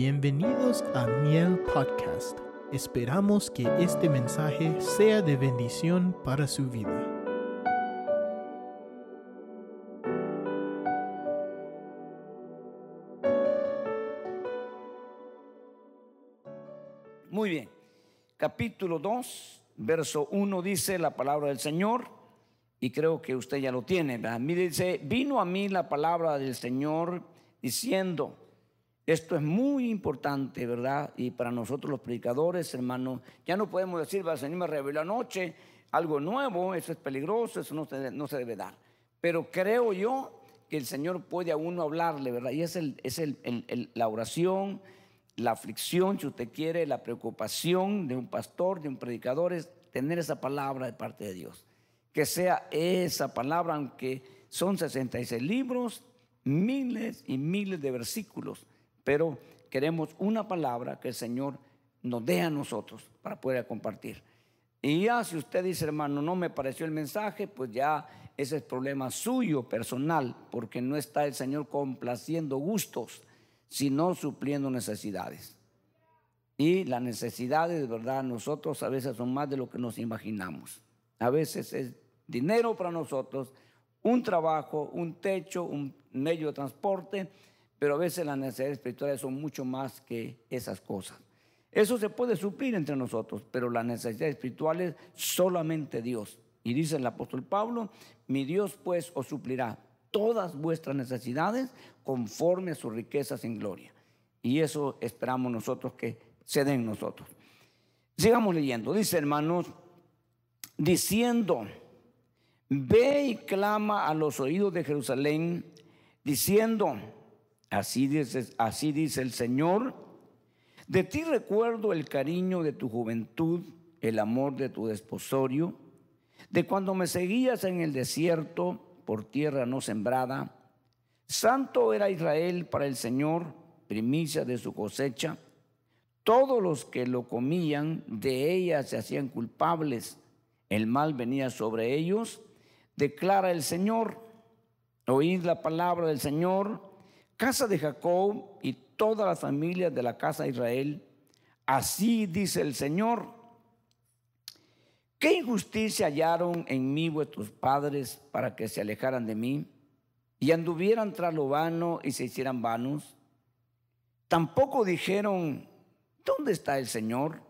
Bienvenidos a Miel Podcast. Esperamos que este mensaje sea de bendición para su vida. Muy bien. Capítulo 2, verso 1 dice la palabra del Señor, y creo que usted ya lo tiene. Mire, dice, vino a mí la palabra del Señor diciendo, esto es muy importante, ¿verdad? Y para nosotros los predicadores, hermano, ya no podemos decir, el Señor me reveló anoche algo nuevo, eso es peligroso, eso no se, no se debe dar. Pero creo yo que el Señor puede a uno hablarle, ¿verdad? Y es, el, es el, el, la oración, la aflicción, si usted quiere, la preocupación de un pastor, de un predicador, es tener esa palabra de parte de Dios. Que sea esa palabra, aunque son 66 libros, miles y miles de versículos pero queremos una palabra que el Señor nos dé a nosotros para poder compartir. Y ya si usted dice, hermano, no me pareció el mensaje, pues ya ese es problema suyo personal, porque no está el Señor complaciendo gustos, sino supliendo necesidades. Y las necesidades, de verdad, nosotros a veces son más de lo que nos imaginamos. A veces es dinero para nosotros, un trabajo, un techo, un medio de transporte, pero a veces las necesidades espirituales son mucho más que esas cosas. Eso se puede suplir entre nosotros, pero las necesidades espirituales solamente Dios. Y dice el apóstol Pablo, mi Dios pues os suplirá todas vuestras necesidades conforme a sus riquezas en gloria. Y eso esperamos nosotros que se den nosotros. Sigamos leyendo. Dice hermanos, diciendo, ve y clama a los oídos de Jerusalén, diciendo, Así dice, así dice el Señor. De ti recuerdo el cariño de tu juventud, el amor de tu desposorio, de cuando me seguías en el desierto por tierra no sembrada. Santo era Israel para el Señor, primicia de su cosecha. Todos los que lo comían de ella se hacían culpables. El mal venía sobre ellos. Declara el Señor. Oíd la palabra del Señor casa de Jacob y todas las familias de la casa de Israel, así dice el Señor. ¿Qué injusticia hallaron en mí vuestros padres para que se alejaran de mí y anduvieran tras lo vano y se hicieran vanos? Tampoco dijeron, ¿dónde está el Señor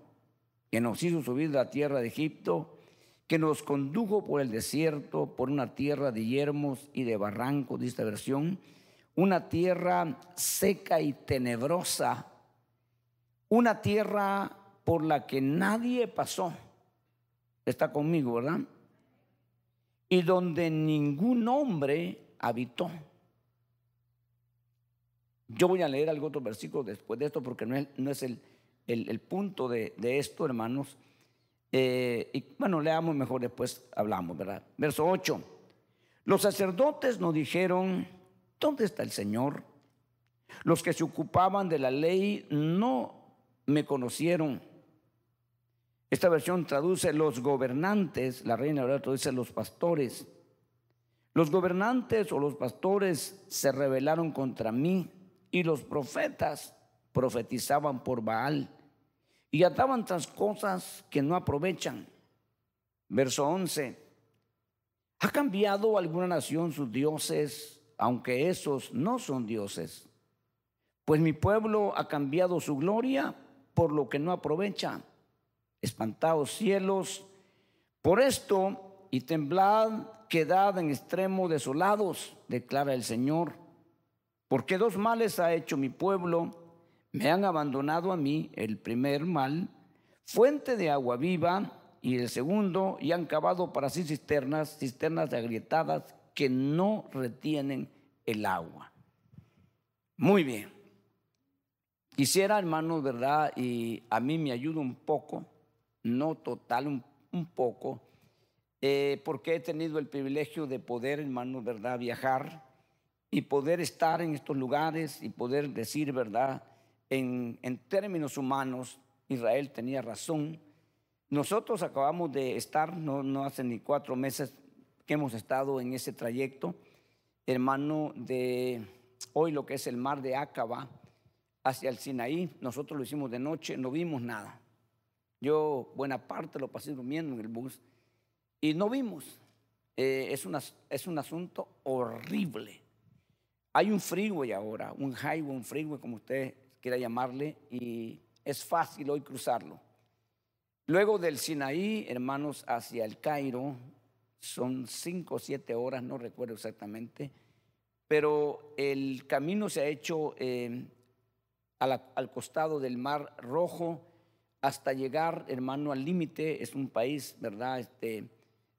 que nos hizo subir de la tierra de Egipto, que nos condujo por el desierto, por una tierra de yermos y de barrancos, de esta versión? Una tierra seca y tenebrosa, una tierra por la que nadie pasó. Está conmigo, ¿verdad? Y donde ningún hombre habitó. Yo voy a leer algún otro versículo después de esto porque no es, el, punto de, de, esto, hermanos. Eh, y bueno, leamos mejor después hablamos, ¿verdad? Verso 8. Los sacerdotes nos dijeron, ¿Dónde está el Señor? Los que se ocupaban de la ley no me conocieron. Esta versión traduce los gobernantes, la reina ahora traduce los pastores. Los gobernantes o los pastores se rebelaron contra mí y los profetas profetizaban por Baal y ataban otras cosas que no aprovechan. Verso 11. ¿Ha cambiado alguna nación sus dioses aunque esos no son dioses. Pues mi pueblo ha cambiado su gloria por lo que no aprovecha. Espantaos cielos por esto y temblad, quedad en extremo desolados, declara el Señor. Porque dos males ha hecho mi pueblo, me han abandonado a mí, el primer mal, fuente de agua viva, y el segundo, y han cavado para sí cisternas, cisternas agrietadas que no retienen el agua. Muy bien. Quisiera, hermanos, ¿verdad? Y a mí me ayuda un poco, no total, un, poco, eh, porque he tenido el privilegio de poder, hermanos, ¿verdad? Viajar y poder estar en estos lugares y poder decir, ¿verdad? En, en términos humanos, Israel tenía razón. Nosotros acabamos de estar, no, no hace ni cuatro meses, que hemos estado en ese trayecto, hermano, de hoy lo que es el mar de Acaba, hacia el Sinaí. Nosotros lo hicimos de noche, no vimos nada. Yo buena parte lo pasé durmiendo en el bus y no vimos. Eh, es, es un asunto horrible. Hay un freeway ahora, un highway, un freeway, como usted quiera llamarle, y es fácil hoy cruzarlo. Luego del Sinaí, hermanos, hacia el Cairo, son cinco o siete horas, no recuerdo exactamente, pero el camino se ha hecho eh, al costado del Mar Rojo hasta llegar, hermano, al límite. Es un país, ¿verdad? Este,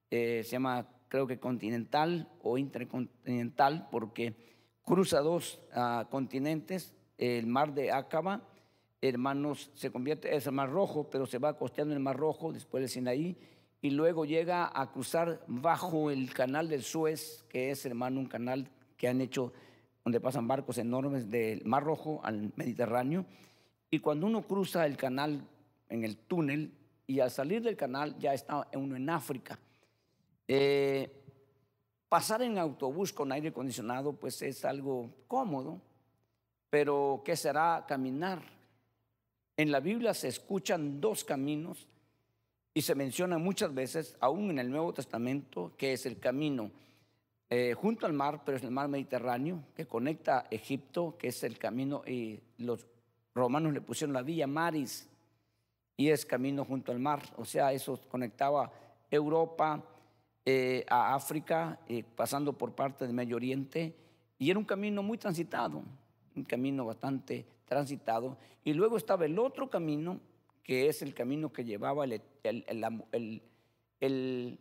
eh, se llama, creo que continental o intercontinental, porque cruza dos ah, continentes, el Mar de Acaba hermanos, se convierte, es el Mar Rojo, pero se va costeando el Mar Rojo, después del Sinaí, y luego llega a cruzar bajo el canal del Suez, que es, hermano, un canal que han hecho donde pasan barcos enormes del Mar Rojo al Mediterráneo. Y cuando uno cruza el canal en el túnel, y al salir del canal ya está uno en África. Eh, pasar en autobús con aire acondicionado, pues es algo cómodo, pero ¿qué será caminar? En la Biblia se escuchan dos caminos y se menciona muchas veces, aún en el Nuevo Testamento, que es el camino eh, junto al mar, pero es el mar Mediterráneo, que conecta Egipto, que es el camino, y los romanos le pusieron la Villa Maris, y es camino junto al mar, o sea, eso conectaba Europa eh, a África, eh, pasando por parte del Medio Oriente, y era un camino muy transitado, un camino bastante transitado. Y luego estaba el otro camino, que es el camino que llevaba el, el,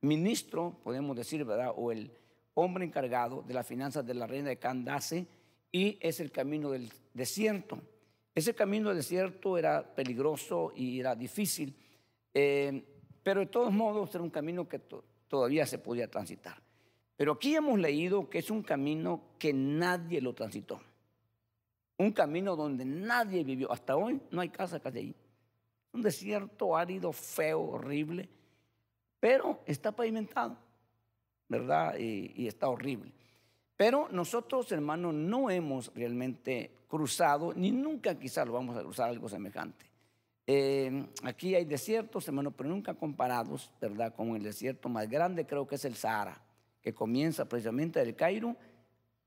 ministro, podemos decir, ¿verdad? O el hombre encargado de las finanzas de la reina de Candace, y es el camino del desierto. Ese camino del desierto era peligroso y era difícil, eh, pero de todos modos era un camino que todavía se podía transitar. Pero aquí hemos leído que es un camino que nadie lo transitó. Un camino donde nadie vivió. Hasta hoy no hay casa casi ahí. Un desierto árido, feo, horrible. Pero está pavimentado, ¿verdad? Y, está horrible. Pero nosotros, hermanos, no hemos realmente cruzado, ni nunca quizás lo vamos a cruzar algo semejante. Eh, aquí hay desiertos, hermanos, pero nunca comparados, ¿verdad? Con el desierto más grande, creo que es el Sahara, que comienza precisamente del Cairo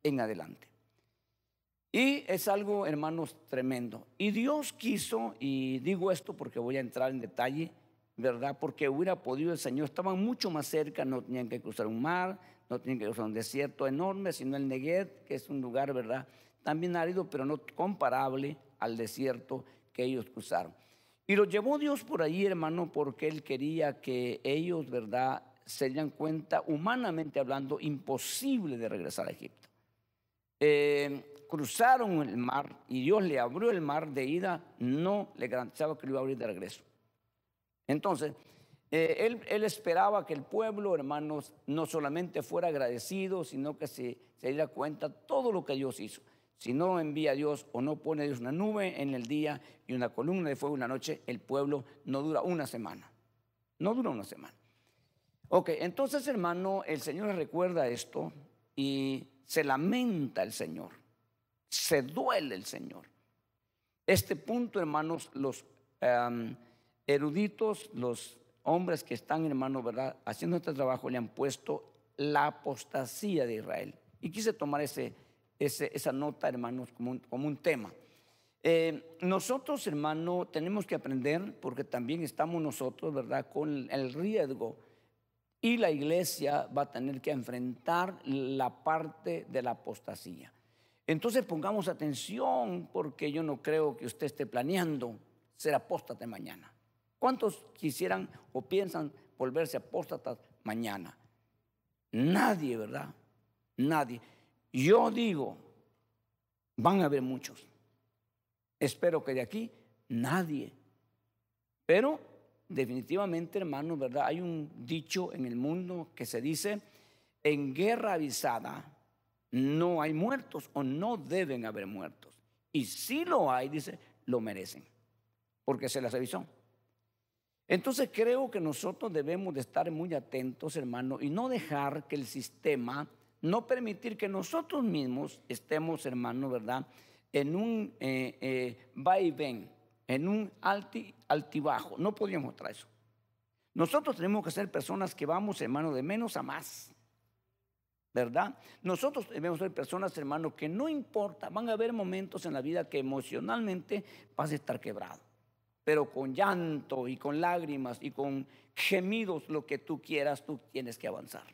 en adelante. Y es algo, hermanos, tremendo. Y Dios quiso, y digo esto porque voy a entrar en detalle, ¿verdad? Porque hubiera podido el Señor, estaban mucho más cerca, no tenían que cruzar un mar, no tenían que cruzar un desierto enorme, sino el Negev, que es un lugar, ¿verdad? También árido, pero no comparable al desierto que ellos cruzaron. Y lo llevó Dios por ahí, hermano, porque Él quería que ellos, ¿verdad?, se dieran cuenta, humanamente hablando, imposible de regresar a Egipto. Eh, cruzaron el mar y Dios le abrió el mar de ida, no le garantizaba que lo iba a abrir de regreso. Entonces, eh, él, él, esperaba que el pueblo, hermanos, no solamente fuera agradecido, sino que se, se diera cuenta todo lo que Dios hizo. Si no envía a Dios o no pone a Dios una nube en el día y una columna de fuego en la noche, el pueblo no dura una semana. No dura una semana. Ok, entonces hermano, el Señor recuerda esto y se lamenta el Señor se duele el Señor. Este punto, hermanos, los eruditos, los hombres que están, hermanos, ¿verdad? Haciendo este trabajo le han puesto la apostasía de Israel. Y quise tomar ese, esa nota, hermanos, como un, como un tema. Eh, nosotros, hermano, tenemos que aprender, porque también estamos nosotros, ¿verdad?, con el riesgo. Y la iglesia va a tener que enfrentar la parte de la apostasía. Entonces pongamos atención porque yo no creo que usted esté planeando ser apóstate mañana. ¿Cuántos quisieran o piensan volverse apóstatas mañana? Nadie, ¿verdad? Nadie. Yo digo, van a haber muchos. Espero que de aquí nadie. Pero definitivamente, hermanos, ¿verdad? Hay un dicho en el mundo que se dice, en guerra avisada no hay muertos o no deben haber muertos. Y si lo hay, dice, lo merecen, porque se les avisó. Entonces creo que nosotros debemos de estar muy atentos, hermano, y no dejar que el sistema, no permitir que nosotros mismos estemos, hermano, ¿verdad? en un eh, eh, va y ven, en un alti, altibajo. No podríamos traer eso. Nosotros tenemos que ser personas que vamos, hermano, de menos a más. ¿Verdad? Nosotros debemos ser personas, hermano, que no importa, van a haber momentos en la vida que emocionalmente vas a estar quebrado, pero con llanto y con lágrimas y con gemidos, lo que tú quieras, tú tienes que avanzar.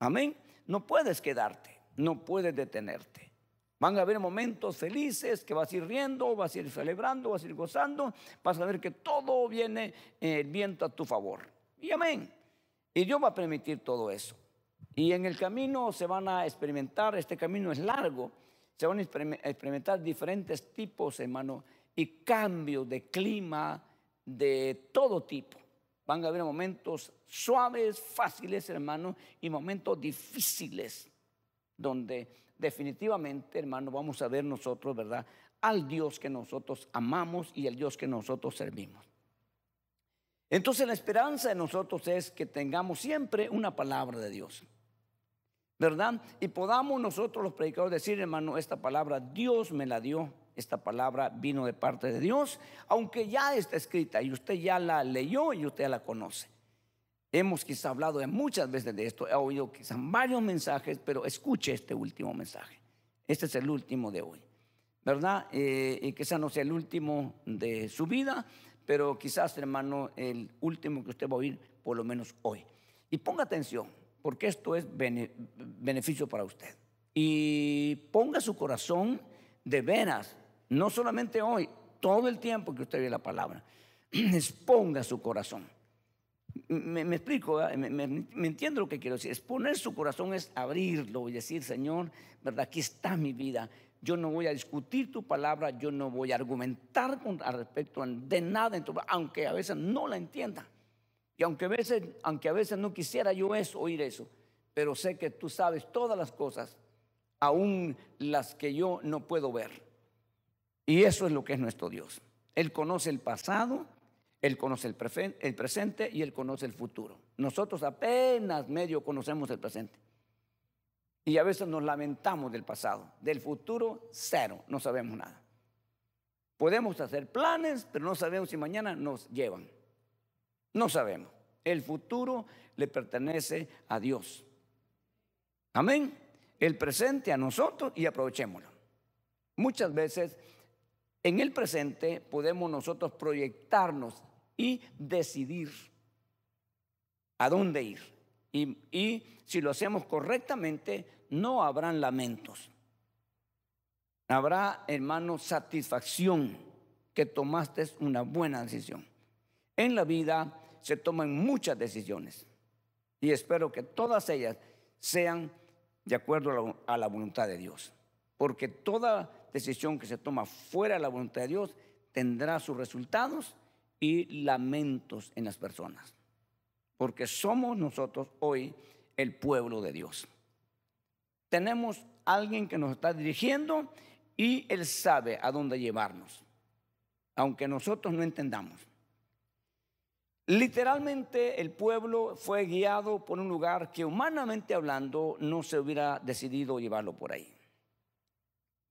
Amén. No puedes quedarte, no puedes detenerte. Van a haber momentos felices que vas a ir riendo, vas a ir celebrando, vas a ir gozando, vas a ver que todo viene eh, el viento a tu favor. Y amén. Y Dios va a permitir todo eso. Y en el camino se van a experimentar, este camino es largo, se van a experimentar diferentes tipos, hermano, y cambios de clima de todo tipo. Van a haber momentos suaves, fáciles, hermano, y momentos difíciles, donde definitivamente, hermano, vamos a ver nosotros, ¿verdad? Al Dios que nosotros amamos y al Dios que nosotros servimos. Entonces la esperanza de nosotros es que tengamos siempre una palabra de Dios. ¿Verdad? Y podamos nosotros los predicadores decir, hermano, esta palabra Dios me la dio, esta palabra vino de parte de Dios, aunque ya está escrita y usted ya la leyó y usted la conoce. Hemos quizá hablado de muchas veces de esto, he oído quizás varios mensajes, pero escuche este último mensaje. Este es el último de hoy, ¿verdad? Eh, y quizás no sea el último de su vida, pero quizás, hermano, el último que usted va a oír, por lo menos hoy. Y ponga atención, porque esto es beneficio para usted. Y ponga su corazón de veras, no solamente hoy, todo el tiempo que usted ve la palabra. Exponga su corazón me, explico, me, entiendo lo que quiero decir. Es poner su corazón, es abrirlo y decir, Señor, ¿verdad? Aquí está mi vida. Yo no voy a discutir tu palabra, yo no voy a argumentar con, al respecto de nada, aunque a veces no la entienda. Y aunque a, veces, aunque a veces no quisiera yo eso, oír eso, pero sé que tú sabes todas las cosas, aún las que yo no puedo ver. Y eso es lo que es nuestro Dios. Él conoce el pasado, él conoce el, presente y Él conoce el futuro. Nosotros apenas medio conocemos el presente. Y a veces nos lamentamos del pasado. Del futuro, cero. No sabemos nada. Podemos hacer planes, pero no sabemos si mañana nos llevan. No sabemos. El futuro le pertenece a Dios. Amén. El presente a nosotros y aprovechémoslo. Muchas veces en el presente podemos nosotros proyectarnos y decidir a dónde ir. Y, si lo hacemos correctamente, no habrán lamentos. Habrá, hermano, satisfacción que tomaste una buena decisión. En la vida se toman muchas decisiones y espero que todas ellas sean de acuerdo a la voluntad de Dios. Porque toda decisión que se toma fuera de la voluntad de Dios tendrá sus resultados y lamentos en las personas. Porque somos nosotros hoy el pueblo de Dios. Tenemos alguien que nos está dirigiendo y Él sabe a dónde llevarnos, aunque nosotros no entendamos. Literalmente el pueblo fue guiado por un lugar que humanamente hablando no se hubiera decidido llevarlo por ahí.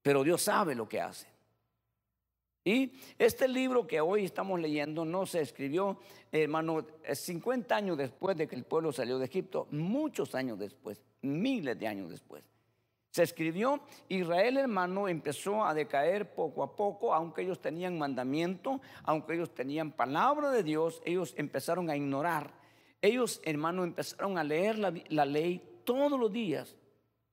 Pero Dios sabe lo que hace. Y este libro que hoy estamos leyendo no se escribió, hermano, 50 años después de que el pueblo salió de Egipto, muchos años después, miles de años después. Se escribió, Israel hermano empezó a decaer poco a poco, aunque ellos tenían mandamiento, aunque ellos tenían palabra de Dios, ellos empezaron a ignorar. Ellos hermano empezaron a leer la, ley todos los días,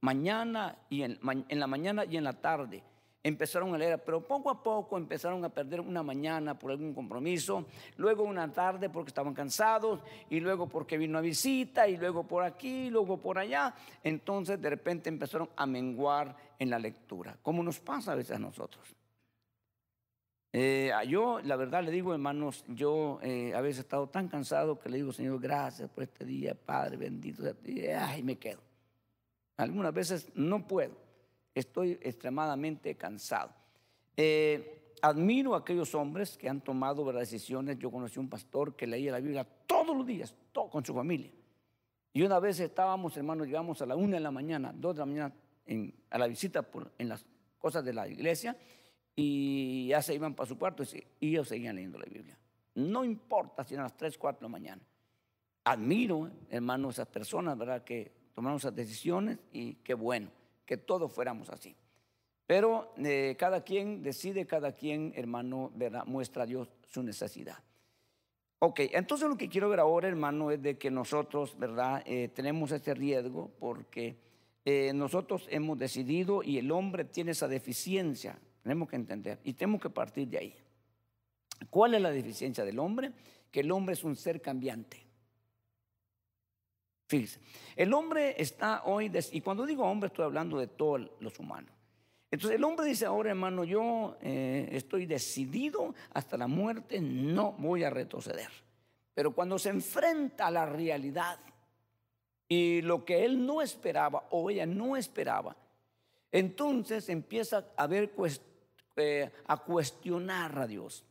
mañana y en la mañana y en la tarde empezaron a leer, pero poco a poco empezaron a perder una mañana por algún compromiso, luego una tarde porque estaban cansados, y luego porque vino a visita, y luego por aquí, y luego por allá. Entonces de repente empezaron a menguar en la lectura, como nos pasa a veces a nosotros. Eh, yo, la verdad, le digo, hermanos, yo eh, a veces he estado tan cansado que le digo, Señor, gracias por este día, Padre bendito, y ay, me quedo. Algunas veces no puedo estoy extremadamente cansado. Eh, admiro a aquellos hombres que han tomado decisiones. Yo conocí un pastor que leía la Biblia todos los días, todo, con su familia. Y una vez estábamos, hermanos, llegamos a la una de la mañana, dos de la mañana, a la visita por, en las cosas de la iglesia y ya se iban para su cuarto y ellos seguían leyendo la Biblia. No importa si eran las 3, 4 de la mañana. Admiro, hermano, esas personas, ¿verdad? Que tomaron esas decisiones y qué bueno que todos fuéramos así. Pero eh, cada quien decide, cada quien, hermano, ¿verdad? muestra a Dios su necesidad. Ok, entonces lo que quiero ver ahora, hermano, es de que nosotros, ¿verdad? Eh, tenemos este riesgo porque eh, nosotros hemos decidido y el hombre tiene esa deficiencia, tenemos que entender y tenemos que partir de ahí. ¿Cuál es la deficiencia del hombre? Que el hombre es un ser cambiante. Fíjese, el hombre está hoy, y cuando digo hombre estoy hablando de todos los humanos. Entonces el hombre dice ahora, hermano, yo eh, estoy decidido hasta la muerte, no voy a retroceder. Pero cuando se enfrenta a la realidad y lo que él no esperaba o ella no esperaba, entonces empieza a ver, eh, a cuestionar a Dios.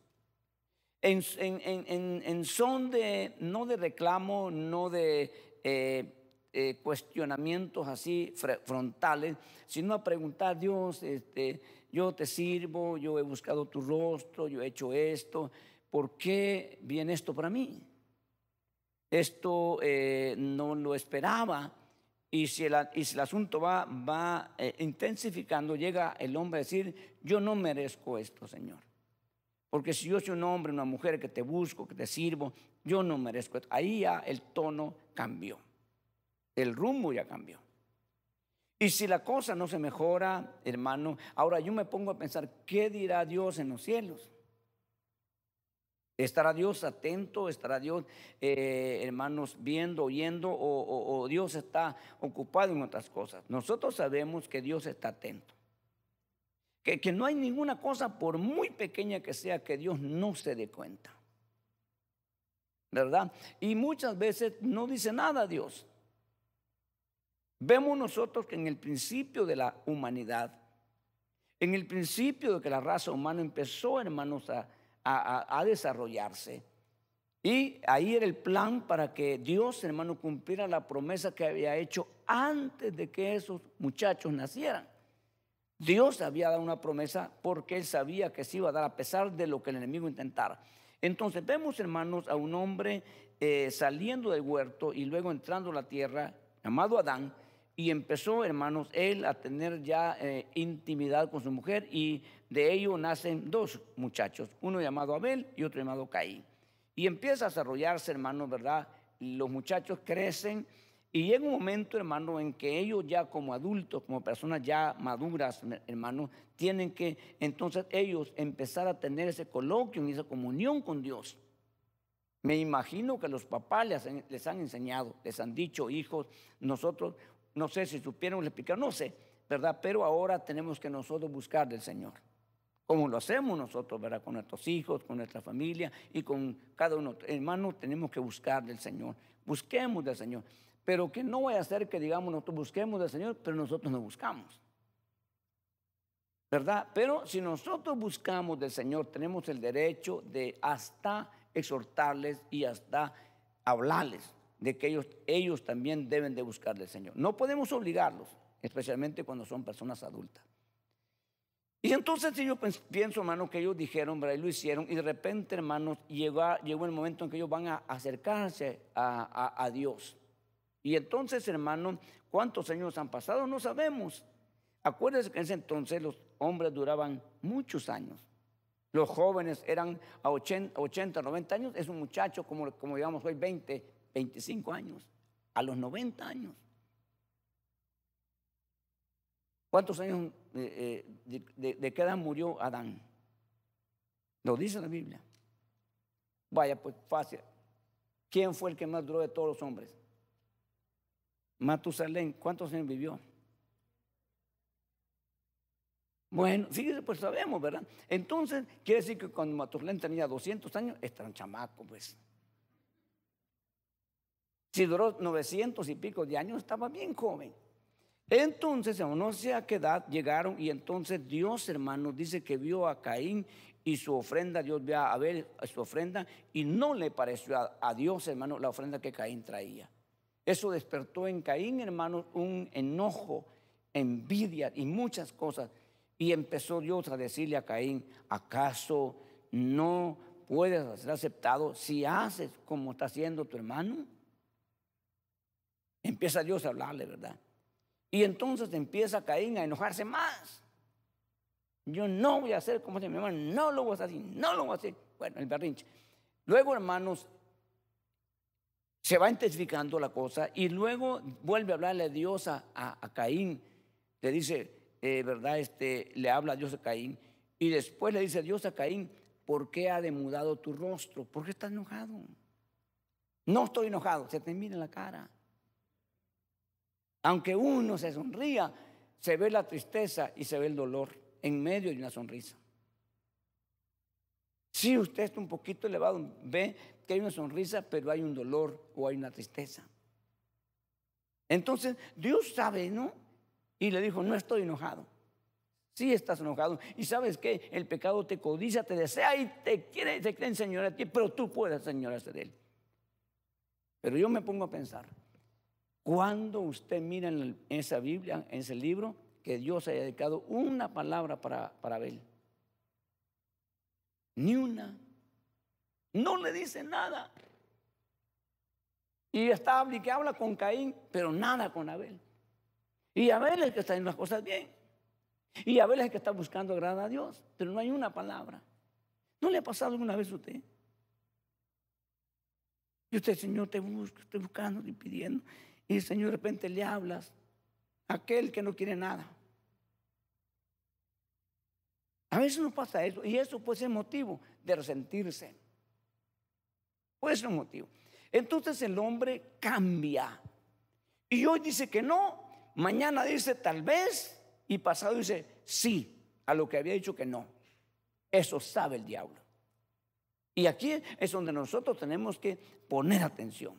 En, en, son de, no de reclamo, no de eh, eh, cuestionamientos así frontales, sino a preguntar, Dios, este, yo te sirvo, yo he buscado tu rostro, yo he hecho esto, ¿por qué viene esto para mí? Esto eh, no lo esperaba. Y si, el, y si el asunto va, va eh, intensificando, llega el hombre a decir, yo no merezco esto, Señor. Porque si yo soy un hombre, una mujer que te busco, que te sirvo, yo no merezco esto. Ahí ya el tono cambió el rumbo ya cambió. Y si la cosa no se mejora, hermano, ahora yo me pongo a pensar, ¿qué dirá Dios en los cielos? ¿Estará Dios atento? ¿Estará Dios, eh, hermanos, viendo, oyendo? O, Dios está ocupado en otras cosas? Nosotros sabemos que Dios está atento. Que no hay ninguna cosa, por muy pequeña que sea, que Dios no se dé cuenta. ¿Verdad? Y muchas veces no dice nada Dios. Vemos nosotros que en el principio de la humanidad, en el principio de que la raza humana empezó, hermanos, a, desarrollarse, y ahí era el plan para que Dios, hermano, cumpliera la promesa que había hecho antes de que esos muchachos nacieran. Dios había dado una promesa porque él sabía que se iba a dar a pesar de lo que el enemigo intentara. Entonces vemos, hermanos, a un hombre eh, saliendo del huerto y luego entrando a la tierra, llamado Adán, y empezó, hermanos, él a tener ya eh, intimidad con su mujer y de ello nacen dos muchachos, uno llamado Abel y otro llamado Caín. Y empieza a desarrollarse, hermanos, ¿verdad? Los muchachos crecen y llega un momento, hermano, en que ellos ya como adultos, como personas ya maduras, hermano, tienen que entonces ellos empezar a tener ese coloquio y esa comunión con Dios. Me imagino que los papás les, les han enseñado, les han dicho, hijos, nosotros no sé si supieron explicar, no sé, ¿verdad? Pero ahora tenemos que nosotros buscar del Señor. Como lo hacemos nosotros, ¿verdad? Con nuestros hijos, con nuestra familia y con cada uno. Hermano, tenemos que buscar del Señor. Busquemos del Señor. Pero que no vaya a ser que digamos nosotros busquemos del Señor, pero nosotros no buscamos. ¿Verdad? Pero si nosotros buscamos del Señor, tenemos el derecho de hasta exhortarles y hasta hablarles de que ellos, ellos también deben de buscar del Señor. No podemos obligarlos, especialmente cuando son personas adultas. Y entonces yo pienso, hermano, que ellos dijeron, ¿verdad? y lo hicieron, y de repente, hermanos, llegó, llegó el momento en que ellos van a acercarse a, a Dios. Y entonces, hermano, ¿cuántos años han pasado? No sabemos. Acuérdense que en ese entonces los hombres duraban muchos años. Los jóvenes eran a 80, 80 90 años. Es un muchacho, como, como digamos hoy, 20, 25 años, a los 90 años. ¿Cuántos años eh, eh, de, de, qué edad murió Adán? Lo dice la Biblia. Vaya, pues fácil. ¿Quién fue el que más duró de todos los hombres? Matusalén, ¿cuántos años vivió? Bueno, fíjese, pues sabemos, ¿verdad? Entonces, quiere decir que cuando Matusalén tenía 200 años, un chamaco, pues. Si duró 900 y pico de años, estaba bien joven. Entonces, no sé a qué edad llegaron y entonces Dios, hermanos, dice que vio a Caín y su ofrenda, Dios vio a Abel su ofrenda y no le pareció a, Dios, hermano, la ofrenda que Caín traía. Eso despertó en Caín, hermanos, un enojo, envidia y muchas cosas. Y empezó Dios a decirle a Caín, ¿acaso no puedes ser aceptado si haces como está haciendo tu hermano? Empieza Dios a hablarle, ¿verdad? Y entonces empieza Caín a enojarse más. Yo no voy a hacer como hace mi hermano, no lo voy a hacer no lo voy a hacer. Bueno, el berrinche. Luego, hermanos, se va intensificando la cosa y luego vuelve a hablarle a Dios a, a, Caín. Le dice, eh, ¿verdad? Este, le habla a Dios a Caín. Y después le dice Dios a Caín, ¿por qué ha demudado tu rostro? ¿Por qué estás enojado? No estoy enojado, se te mira en la cara. Aunque uno se sonría, se ve la tristeza y se ve el dolor en medio de una sonrisa. Si usted está un poquito elevado, ve que hay una sonrisa, pero hay un dolor o hay una tristeza. Entonces, Dios sabe, ¿no? Y le dijo, no estoy enojado. Sí estás enojado. Y sabes que el pecado te codicia, te desea y te quiere, te a ti, pero tú puedes enseñarse de él. Pero yo me pongo a pensar, cuando usted mira en esa Biblia, en ese libro, que Dios haya dedicado una palabra para, para Abel? Ni una. No le dice nada. Y está y que habla con Caín, pero nada con Abel. Y Abel es el que está haciendo las cosas bien. Y Abel es el que está buscando agradar a Dios, pero no hay una palabra. ¿No le ha pasado alguna vez a usted? Y usted, Señor, te busco, estoy buscando y pidiendo. Y el Señor de repente le hablas aquel que no quiere nada. A veces nos pasa eso y eso puede ser motivo de resentirse. Puede ser un motivo. Entonces el hombre cambia. Y hoy dice que no, mañana dice tal vez y pasado dice sí a lo que había dicho que no. Eso sabe el diablo. Y aquí es donde nosotros tenemos que poner atención.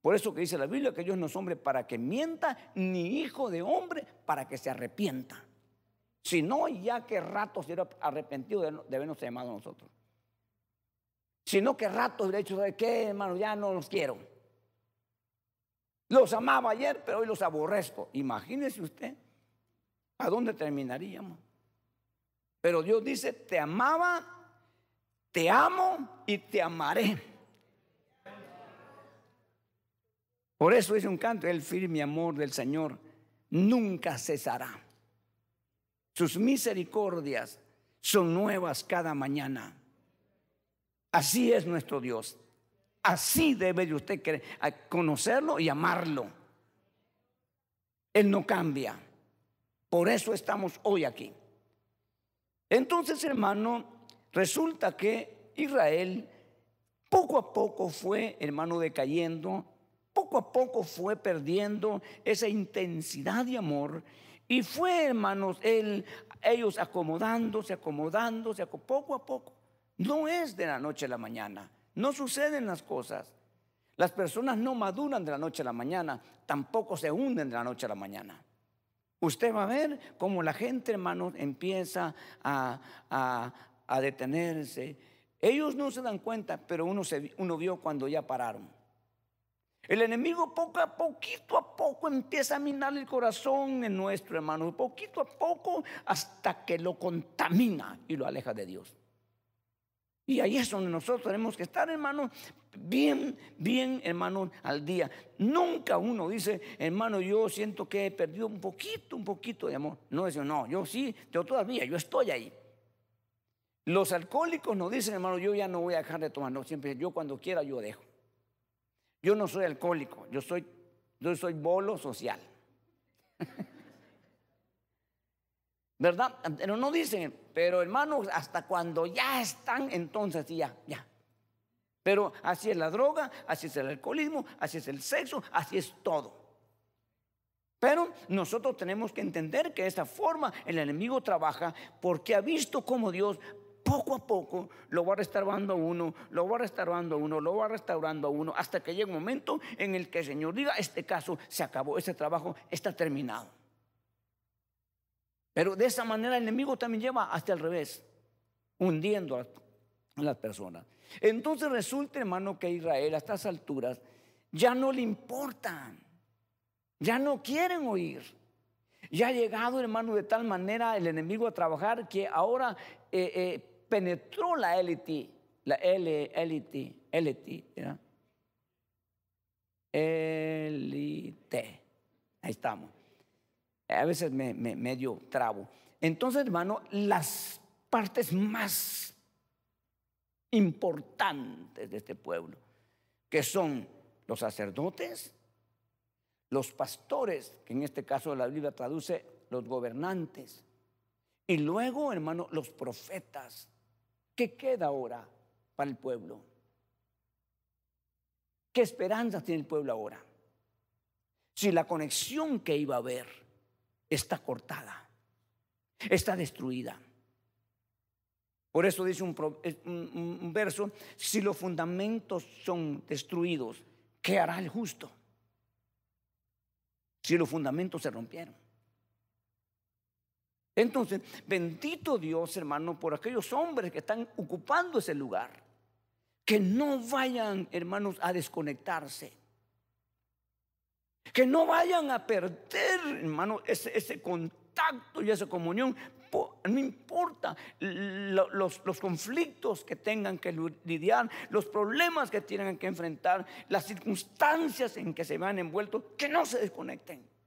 Por eso que dice la Biblia que Dios no es hombre para que mienta, ni hijo de hombre para que se arrepienta. Si no, ya que rato se hubiera arrepentido de, habernos llamado a nosotros. Si no, que rato hubiera dicho, ¿sabe qué, hermano? Ya no los quiero. Los amaba ayer, pero hoy los aborrezco. Imagínese usted a dónde terminaríamos. Pero Dios dice, te amaba, te amo y te amaré. Por eso dice un canto, el firme amor del Señor nunca cesará. Sus misericordias son nuevas cada mañana. Así es nuestro Dios. Así debe de usted conocerlo y amarlo. Él no cambia. Por eso estamos hoy aquí. Entonces, hermano, resulta que Israel poco a poco fue, hermano, decayendo poco a poco fue perdiendo esa intensidad de amor y fue, hermanos, ellos acomodándose, acomodándose, poco a poco. No es de la noche a la mañana, no suceden las cosas. Las personas no maduran de la noche a la mañana, tampoco se hunden de la noche a la mañana. Usted va a ver cómo la gente, hermanos, empieza a, detenerse. Ellos no se dan cuenta, pero uno, se, uno vio cuando ya pararon. El enemigo poco a poquito a poco empieza a minar el corazón en nuestro hermano, poquito a poco hasta que lo contamina y lo aleja de Dios. Y ahí es donde nosotros tenemos que estar, hermano, bien, bien, hermano, al día. Nunca uno dice, hermano, yo siento que he perdido un poquito, un poquito de amor. No, eso no, yo sí, yo todavía, yo estoy ahí. Los alcohólicos nos dicen, hermano, yo ya no voy a dejar de tomar, no, siempre, yo cuando quiera yo dejo. Yo no soy alcohólico, yo soy, yo soy bolo social. ¿Verdad? Pero no dicen, pero hermanos, hasta cuando ya están, entonces ya, ya. Pero así es la droga, así es el alcoholismo, así es el sexo, así es todo. Pero nosotros tenemos que entender que de esa forma el enemigo trabaja porque ha visto cómo Dios poco a poco lo va restaurando a uno, lo va restaurando a uno, lo va restaurando a uno, hasta que llegue un momento en el que el Señor diga, este caso se acabó, este trabajo está terminado. Pero de esa manera el enemigo también lleva hasta el revés, hundiendo a las personas. Entonces resulta, hermano, que Israel a estas alturas ya no le importan, ya no quieren oír. Ya ha llegado, hermano, de tal manera el enemigo a trabajar que ahora eh, eh, penetró la élite, la élite, élite. Élite. Ahí estamos. A veces me, me medio trabo. Entonces, hermano, las partes más importantes de este pueblo, que son los sacerdotes, los pastores, que en este caso la Biblia traduce los gobernantes, y luego, hermano, los profetas. ¿Qué queda ahora para el pueblo? ¿Qué esperanza tiene el pueblo ahora? Si la conexión que iba a haber está cortada, está destruida. Por eso dice un, verso, si los fundamentos son destruidos, ¿qué hará el justo? Si los fundamentos se rompieron. Entonces, bendito Dios, hermano, por aquellos hombres que están ocupando ese lugar. Que no vayan, hermanos, a desconectarse. Que no vayan a perder, hermano, ese, ese contacto y esa comunión no importa los, conflictos que tengan que lidiar, los problemas que tienen que enfrentar, las circunstancias en que se van envueltos, que no se desconecten.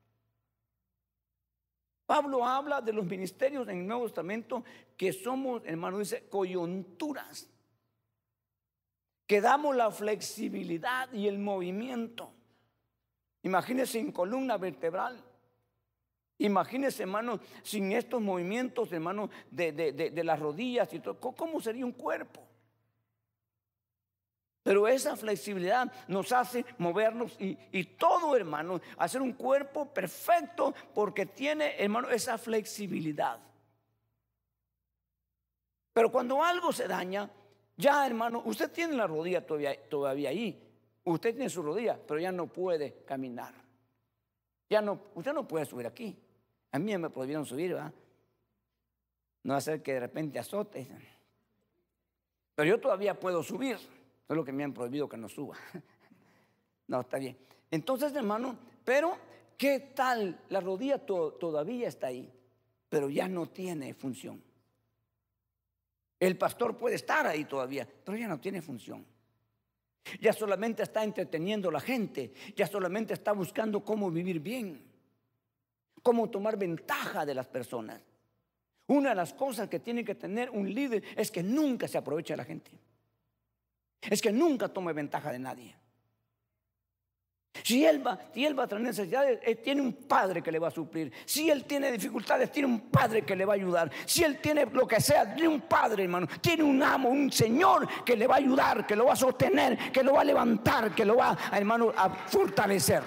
Pablo habla de los ministerios en el Nuevo Testamento que somos, hermano, dice, coyunturas, que damos la flexibilidad y el movimiento. Imagínense en columna vertebral Imagínese, hermano, sin estos movimientos, hermano, de, de, las rodillas y todo, ¿cómo sería un cuerpo? Pero esa flexibilidad nos hace movernos y, todo, hermano, hacer un cuerpo perfecto porque tiene, hermano, esa flexibilidad. Pero cuando algo se daña, ya, hermano, usted tiene la rodilla todavía, todavía ahí. Usted tiene su rodilla, pero ya no puede caminar. Ya no, usted no puede subir aquí. A mí me prohibieron subir, ¿va? No hacer que de repente azote. Pero yo todavía puedo subir. Es lo que me han prohibido que no suba. No, está bien. Entonces, hermano, pero ¿qué tal? La rodilla todavía está ahí, pero ya no tiene función. El pastor puede estar ahí todavía, pero ya no tiene función. Ya solamente está entreteniendo a la gente, ya solamente está buscando cómo vivir bien cómo tomar ventaja de las personas. Una de las cosas que tiene que tener un líder es que nunca se aproveche de la gente. Es que nunca tome ventaja de nadie. Si él, va, si él va a tener necesidades, tiene un padre que le va a suplir. Si él tiene dificultades, tiene un padre que le va a ayudar. Si él tiene lo que sea, tiene un padre, hermano. Tiene un amo, un señor que le va a ayudar, que lo va a sostener, que lo va a levantar, que lo va, hermano, a fortalecer.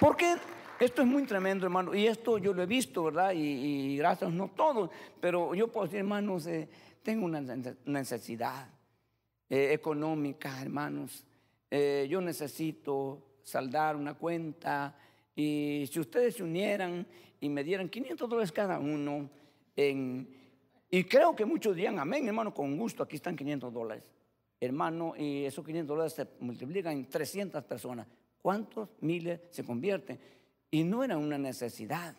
Porque esto es muy tremendo, hermano. Y esto yo lo he visto, ¿verdad? Y, gracias, no todo. Pero yo puedo decir, hermanos, eh, tengo una necesidad eh, económica, hermanos. Eh, yo necesito saldar una cuenta. Y si ustedes se unieran y me dieran 500 dólares cada uno, y creo que muchos dirían, amén, hermano, con gusto, aquí están 500 dólares. Hermano, y esos 500 dólares se multiplican en 300 personas. ¿Cuántos miles se convierten? Y no era una necesidad,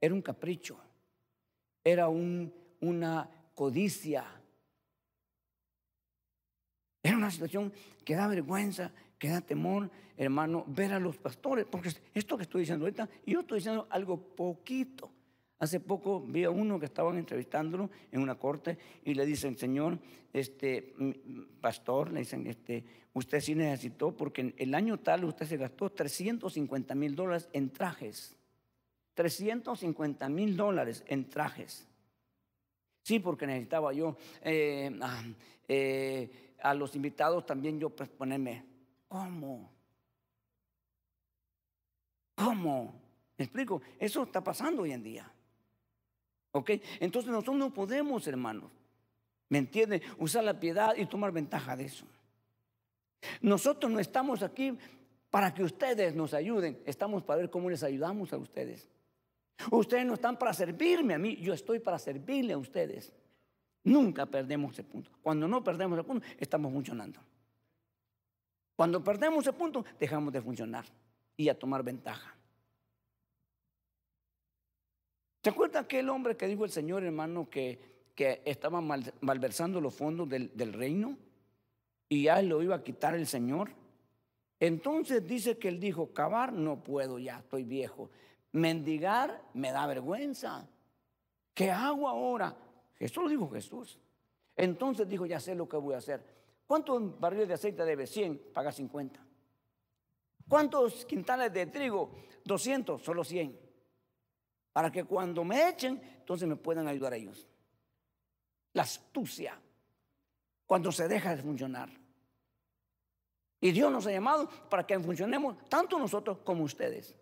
era un capricho, era una codicia. Era una situación que da vergüenza, que da temor, hermano, ver a los pastores, porque esto que estoy diciendo ahorita, yo estoy diciendo algo poquito. Hace poco vi a uno que estaban entrevistándolo en una corte y le dicen, Señor, este pastor, le dicen, este, usted sí necesitó, porque el año tal usted se gastó 350 mil dólares en trajes. 350 mil dólares en trajes. Sí, porque necesitaba yo eh, ah, eh, a los invitados también yo pues ponerme, ¿cómo? ¿Cómo? ¿Me explico? Eso está pasando hoy en día. ¿Ok? Entonces nosotros no podemos, hermanos, ¿me entienden? Usar la piedad y tomar ventaja de eso. Nosotros no estamos aquí para que ustedes nos ayuden, estamos para ver cómo les ayudamos a ustedes. Ustedes no están para servirme a mí, yo estoy para servirle a ustedes. Nunca perdemos ese punto. Cuando no perdemos ese punto, estamos funcionando. Cuando perdemos ese punto, dejamos de funcionar. y a tomar ventaja. ¿Se acuerda aquel hombre que dijo el Señor, hermano, que, que estaba malversando los fondos del, del reino y ya lo iba a quitar el Señor? Entonces dice que él dijo, cavar no puedo ya, estoy viejo. Mendigar me da vergüenza. ¿Qué hago ahora? Esto lo dijo Jesús. Entonces dijo, ya sé lo que voy a hacer. ¿Cuántos barriles de aceite debe? 100, paga 50. ¿Cuántos quintales de trigo? 200, solo 100. Para que cuando me echen, entonces me puedan ayudar ellos. La astucia, cuando se deja de funcionar. Y Dios nos ha llamado para que funcionemos tanto nosotros como ustedes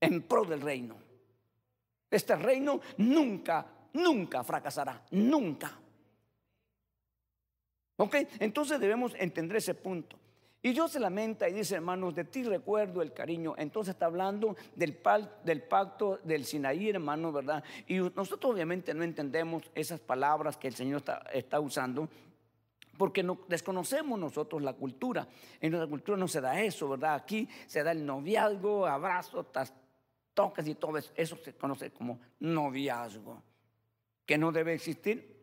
en pro del reino. Este reino nunca, nunca fracasará, nunca. ¿Ok? Entonces debemos entender ese punto. Y Dios se lamenta y dice, hermanos, de ti recuerdo el cariño. Entonces está hablando del, del pacto del Sinaí, hermano, ¿verdad? Y nosotros obviamente no entendemos esas palabras que el Señor está, está usando, porque no, desconocemos nosotros la cultura. En nuestra cultura no se da eso, ¿verdad? Aquí se da el noviazgo, abrazo, toques y todo eso. Eso se conoce como noviazgo, que no debe existir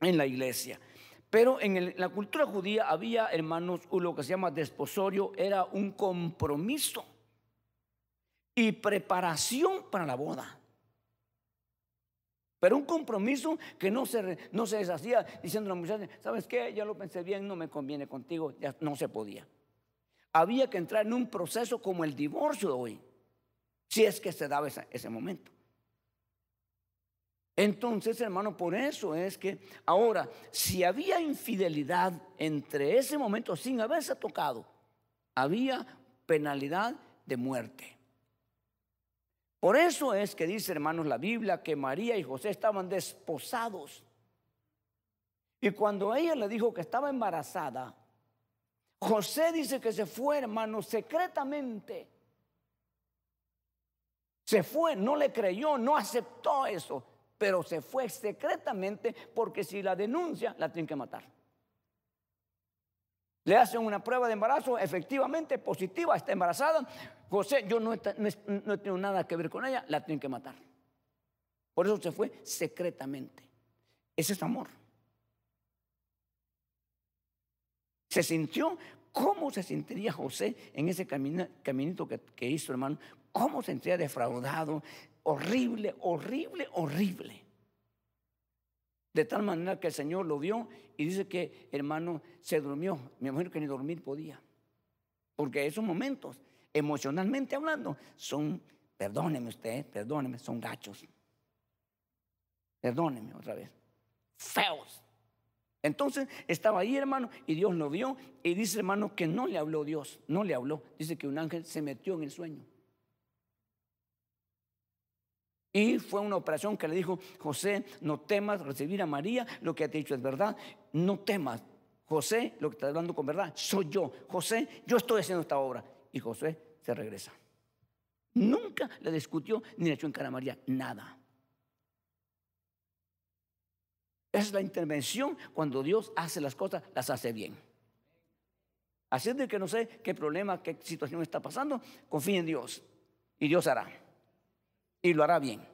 en la iglesia. Pero en la cultura judía había, hermanos, lo que se llama desposorio, era un compromiso y preparación para la boda. Pero un compromiso que no se, no se deshacía diciendo a la muchacha, ¿sabes qué? Ya lo pensé bien, no me conviene contigo, ya no se podía. Había que entrar en un proceso como el divorcio de hoy, si es que se daba ese momento. Entonces, hermano, por eso es que ahora, si había infidelidad entre ese momento sin haberse tocado, había penalidad de muerte. Por eso es que dice, hermanos, la Biblia que María y José estaban desposados. Y cuando ella le dijo que estaba embarazada, José dice que se fue, hermanos, secretamente. Se fue, no le creyó, no aceptó eso, pero se fue secretamente porque si la denuncia, la tienen que matar. Le hacen una prueba de embarazo, efectivamente positiva, está embarazada. José, yo no, no, tengo nada que ver con ella, la tienen que matar. Por eso se fue secretamente. Ese es amor. Se sintió, ¿cómo se sentiría José en ese caminito que, que hizo, hermano? ¿Cómo se sentía defraudado? Horrible, horrible, horrible. De tal manera que el Señor lo vio y dice que, hermano, se durmió. Me imagino que ni dormir podía. Porque esos momentos, emocionalmente hablando, son, perdóneme usted, perdóneme, son gachos. Perdóneme otra vez. Feos. Entonces estaba ahí, hermano, y Dios lo vio y dice, hermano, que no le habló Dios, no le habló. Dice que un ángel se metió en el sueño. Y fue una operación que le dijo, José, no temas recibir a María, lo que ha dicho es verdad, no temas. José, lo que está hablando con verdad, soy yo. José, yo estoy haciendo esta obra. Y José se regresa. Nunca le discutió ni le echó en cara a María, nada. Es la intervención cuando Dios hace las cosas, las hace bien. Así de que no sé qué problema, qué situación está pasando, confíe en Dios y Dios hará y lo hará bien.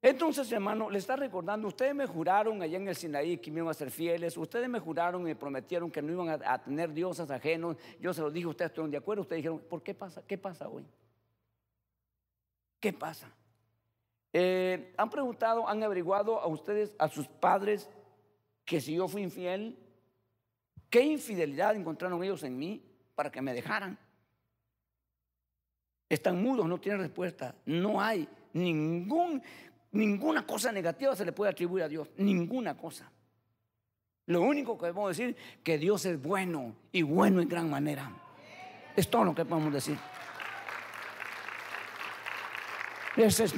Entonces, hermano, le está recordando, ustedes me juraron allá en el Sinaí que me iban a ser fieles, ustedes me juraron y me prometieron que no iban a, tener dioses ajenos, yo se los dije, ustedes estuvieron de acuerdo, ustedes dijeron, ¿por qué pasa? ¿Qué pasa hoy? ¿Qué pasa? Eh, han preguntado, han averiguado a ustedes, a sus padres, que si yo fui infiel, ¿qué infidelidad encontraron ellos en mí para que me dejaran? Están mudos, no tienen respuesta. No hay ningún, ninguna cosa negativa se le puede atribuir a Dios. Ninguna cosa. Lo único que podemos decir que Dios es bueno y bueno en gran manera. Es todo lo que podemos decir. Esos,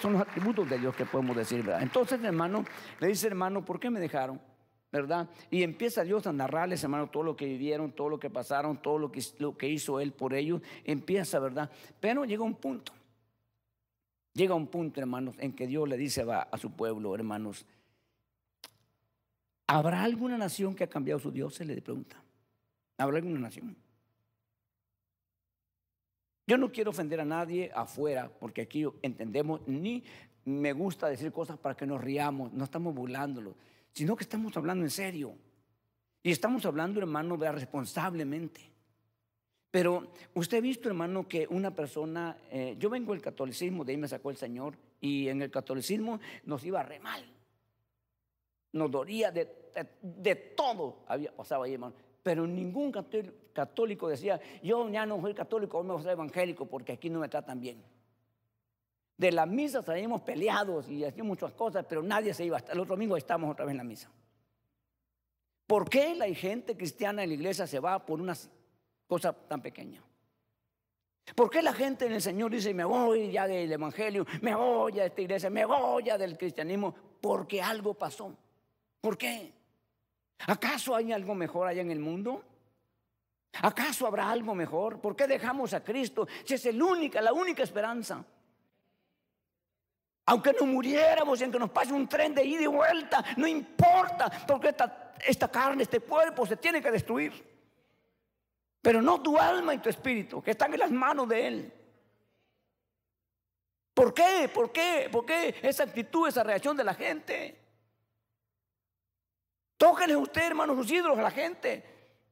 son los atributos de Dios que podemos decir, ¿verdad? Entonces, hermano, le dice, hermano, ¿por qué me dejaron? ¿Verdad? Y empieza Dios a narrarles, hermano, todo lo que vivieron, todo lo que pasaron, todo lo que, hizo Él por ellos. Empieza, ¿verdad? Pero llega un punto. Llega un punto, hermanos, en que Dios le dice a su pueblo, hermanos, ¿habrá alguna nación que ha cambiado su Dios? Se le pregunta. ¿Habrá alguna nación? Yo no quiero ofender a nadie afuera, porque aquí entendemos, ni me gusta decir cosas para que nos riamos, no estamos burlándolo, sino que estamos hablando en serio. Y estamos hablando, hermano, responsablemente. Pero usted ha visto, hermano, que una persona, eh, yo vengo del catolicismo, de ahí me sacó el Señor, y en el catolicismo nos iba re mal. Nos dolía de, de, todo, había, pasaba ahí, hermano. Pero ningún católico decía, yo ya no soy católico, hoy me voy a ser evangélico porque aquí no me tratan bien. De la misa salimos peleados y hacíamos muchas cosas, pero nadie se iba. Hasta el otro domingo estamos otra vez en la misa. ¿Por qué la gente cristiana en la iglesia se va por una cosa tan pequeña? ¿Por qué la gente en el Señor dice, me voy ya del Evangelio, me voy de esta iglesia, me voy ya del cristianismo? Porque algo pasó. ¿Por qué? ¿Acaso hay algo mejor allá en el mundo? ¿Acaso habrá algo mejor? ¿Por qué dejamos a Cristo si es el única, la única esperanza? Aunque nos muriéramos y aunque nos pase un tren de ida y vuelta, no importa, porque esta, esta carne, este cuerpo se tiene que destruir. Pero no tu alma y tu espíritu, que están en las manos de Él. ¿Por qué? ¿Por qué? ¿Por qué esa actitud, esa reacción de la gente? Tóquenle usted, hermanos, sus ídolos a la gente.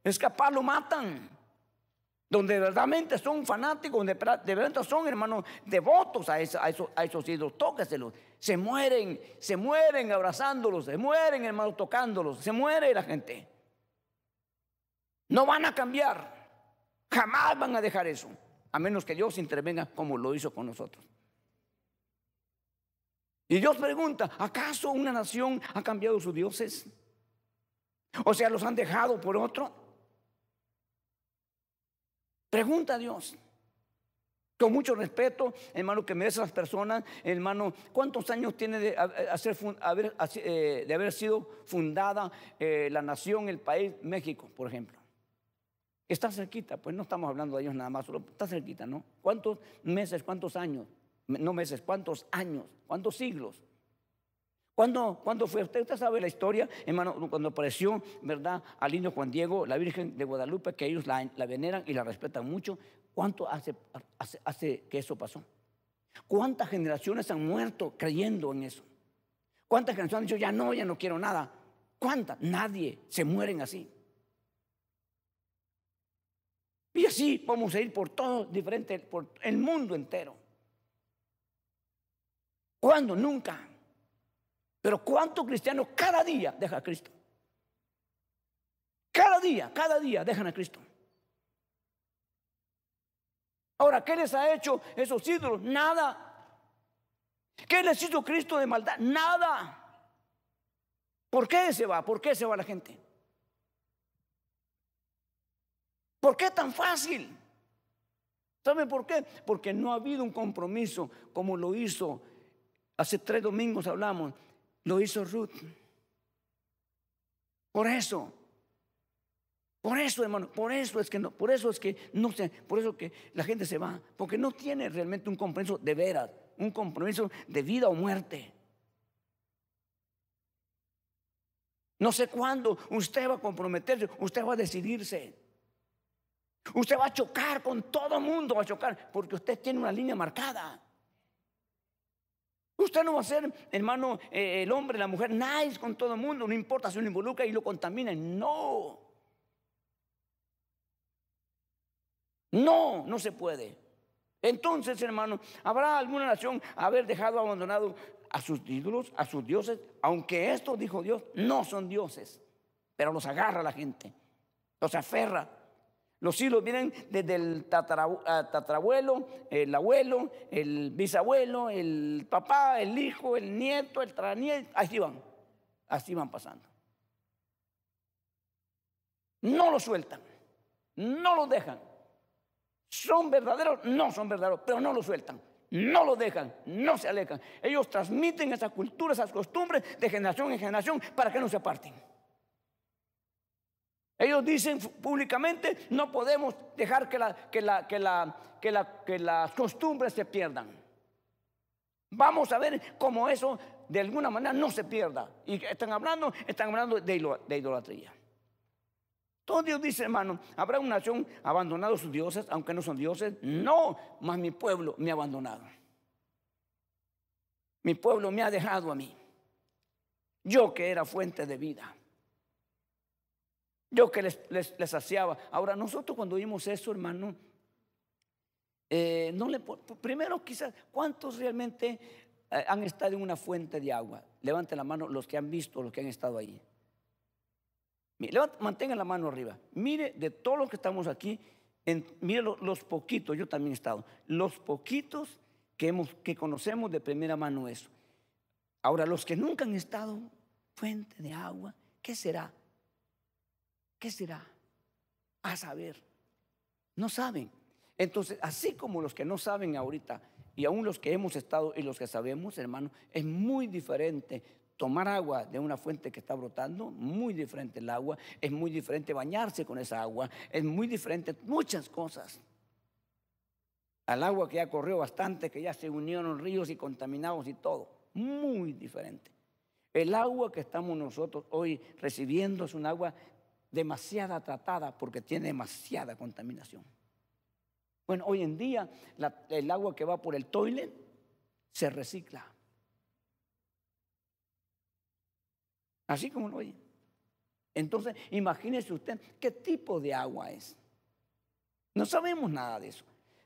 Es capaz, lo matan. Donde verdaderamente son fanáticos, donde de verdad son, hermanos, devotos a, esos, a esos ídolos. Tóqueselos. Se mueren, se mueren abrazándolos, se mueren, hermanos, tocándolos. Se muere la gente. No van a cambiar. Jamás van a dejar eso, a menos que Dios intervenga como lo hizo con nosotros. Y Dios pregunta, ¿acaso una nación ha cambiado sus dioses? O sea, los han dejado por otro. Pregunta a Dios. Con mucho respeto, hermano, que me des a las personas, hermano, ¿cuántos años tiene de haber, eh, de haber sido fundada eh, la nación, el país, México, por ejemplo? Está cerquita, pues no estamos hablando de ellos nada más, solo está cerquita, ¿no? ¿Cuántos meses, cuántos años? No meses, ¿cuántos años? ¿Cuántos siglos? ¿Cuándo, fue? Usted, usted sabe la historia, hermano, cuando apareció, ¿verdad? Al niño Juan Diego, la Virgen de Guadalupe, que ellos la, veneran y la respetan mucho. ¿Cuánto hace que eso pasó? ¿Cuántas generaciones han muerto creyendo en eso? ¿Cuántas generaciones han dicho, ya no, ya no quiero nada? ¿Cuántas? Nadie se mueren así. Y así vamos a ir por todo diferente, por el mundo entero. ¿Cuándo? Nunca. Pero ¿cuántos cristianos cada día dejan a Cristo? Cada día, cada día dejan a Cristo. Ahora, ¿qué les ha hecho esos ídolos? Nada. ¿Qué les hizo Cristo de maldad? Nada. ¿Por qué se va? ¿Por qué se va la gente? ¿Por qué tan fácil? ¿Saben por qué? Porque no ha habido un compromiso como lo hizo, hace tres domingos hablamos, lo hizo Ruth. Por eso, por eso, hermano, por eso es que no, por eso es que no sé, por eso que la gente se va, porque no tiene realmente un compromiso de veras, un compromiso de vida o muerte. No sé cuándo usted va a comprometerse, usted va a decidirse. Usted va a chocar con todo mundo, va a chocar, porque usted tiene una línea marcada. Usted no va a ser, hermano, eh, el hombre, la mujer, nice con todo el mundo, no importa si lo involucra y lo contamina. No. No, no se puede. Entonces, hermano, ¿habrá alguna nación haber dejado abandonado a sus ídolos, a sus dioses? Aunque esto, dijo Dios, no son dioses, pero los agarra la gente, los aferra. Los hilos vienen desde el tatarabuelo, el abuelo, el bisabuelo, el papá, el hijo, el nieto, el tranieto, así van, así van pasando. No lo sueltan, no lo dejan. ¿Son verdaderos? No son verdaderos, pero no lo sueltan. No lo dejan, no se alejan. Ellos transmiten esa cultura, esas costumbres de generación en generación para que no se aparten. Ellos dicen públicamente, no podemos dejar que, la, que, la, que, la, que, la, que las costumbres se pierdan. Vamos a ver cómo eso de alguna manera no se pierda. Y están hablando, están hablando de, idolatría. Todo Dios dice, hermano, ¿habrá una nación abandonado sus dioses, aunque no son dioses? No, más mi pueblo me ha abandonado. Mi pueblo me ha dejado a mí. Yo que era fuente de vida. Yo que les, les, saciaba. Ahora, nosotros cuando oímos eso, hermano, eh, no le, primero quizás, ¿cuántos realmente eh, han estado en una fuente de agua? Levanten la mano los que han visto, los que han estado ahí. mantengan la mano arriba. Mire, de todos los que estamos aquí, mire los, poquitos, yo también he estado, los poquitos que, hemos, que conocemos de primera mano eso. Ahora, los que nunca han estado fuente de agua, ¿qué será? ¿Qué será? A saber. No saben. Entonces, así como los que no saben ahorita, y aún los que hemos estado y los que sabemos, hermano, es muy diferente tomar agua de una fuente que está brotando, muy diferente el agua, es muy diferente bañarse con esa agua, es muy diferente muchas cosas. Al agua que ya corrió bastante, que ya se unieron ríos y contaminados y todo, muy diferente. El agua que estamos nosotros hoy recibiendo es un agua demasiada tratada porque tiene demasiada contaminación. Bueno, hoy en día el agua que va por el toilet se recicla. Así como lo oye. Entonces, imagínese usted qué tipo de agua es. No sabemos nada de eso.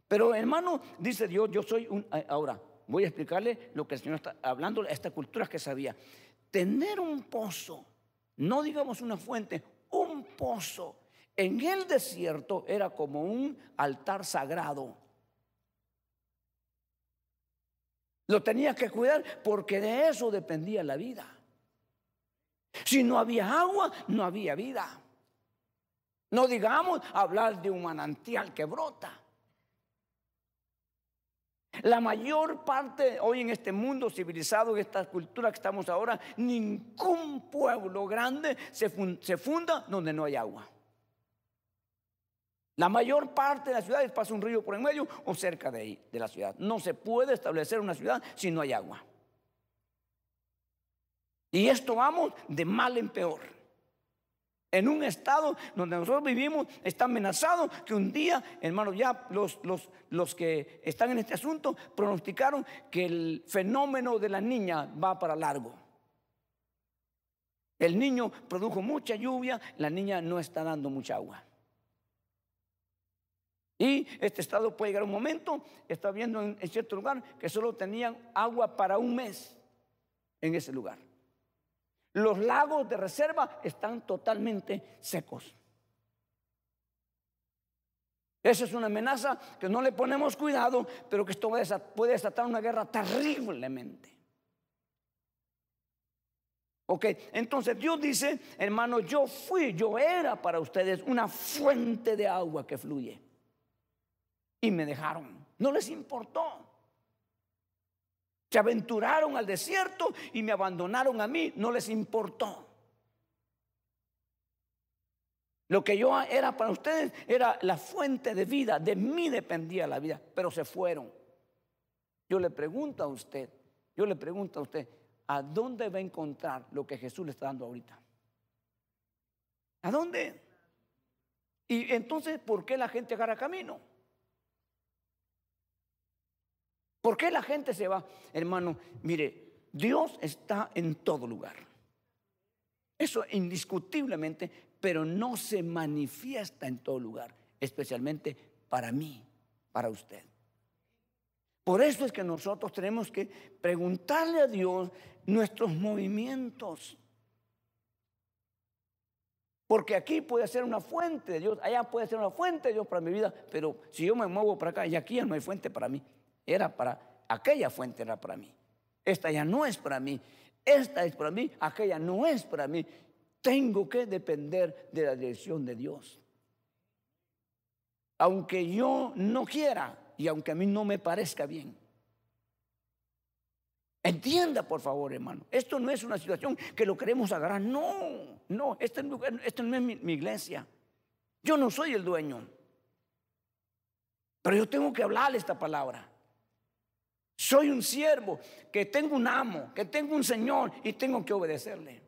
Pero hermano, dice Dios, yo soy un... Eh, ahora, voy a explicarle lo que el Señor está hablando, esta cultura que sabía. Tener un pozo, no digamos una fuente, un pozo en el desierto era como un altar sagrado. Lo tenía que cuidar porque de eso dependía la vida. Si no había agua, no había vida. No digamos hablar de un manantial que brota. La mayor parte hoy en este mundo civilizado, en esta cultura que estamos ahora, ningún pueblo grande se, funda donde no hay agua. La mayor parte de las ciudades pasa un río por en medio o cerca de ahí, de la ciudad. No se puede establecer una ciudad si no hay agua. Y esto vamos de mal en peor en un estado donde nosotros vivimos está amenazado que un día, hermanos, ya los, los, los, que están en este asunto pronosticaron que el fenómeno de la niña va para largo. El niño produjo mucha lluvia, la niña no está dando mucha agua. Y este estado puede llegar un momento, está viendo en cierto lugar que solo tenían agua para un mes en ese lugar. Los lagos de reserva están totalmente secos. Esa es una amenaza que no le ponemos cuidado, pero que esto puede desatar una guerra terriblemente. Ok, entonces Dios dice, hermano, yo fui, yo era para ustedes una fuente de agua que fluye. Y me dejaron, no les importó. Se aventuraron al desierto y me abandonaron a mí, no les importó. Lo que yo era para ustedes era la fuente de vida, de mí dependía la vida, pero se fueron. Yo le pregunto a usted, yo le pregunto a usted, ¿a dónde va a encontrar lo que Jesús le está dando ahorita? ¿A dónde? Y entonces, ¿por qué la gente agarra camino? ¿Por qué la gente se va? Hermano, mire, Dios está en todo lugar. Eso indiscutiblemente, pero no se manifiesta en todo lugar, especialmente para mí, para usted. Por eso es que nosotros tenemos que preguntarle a Dios nuestros movimientos. Porque aquí puede ser una fuente de Dios, allá puede ser una fuente de Dios para mi vida, pero si yo me muevo para acá y aquí ya no hay fuente para mí era para, aquella fuente era para mí. Esta ya no es para mí. Esta es para mí, aquella no es para mí. Tengo que depender de la dirección de Dios. Aunque yo no quiera y aunque a mí no me parezca bien. Entienda, por favor, hermano. Esto no es una situación que lo queremos agarrar. No, no, esto, no es mi, mi iglesia. Yo no soy el dueño. Pero yo tengo que hablarle esta palabra. Soy un siervo, que tengo un amo, que tengo un Señor y tengo que obedecerle.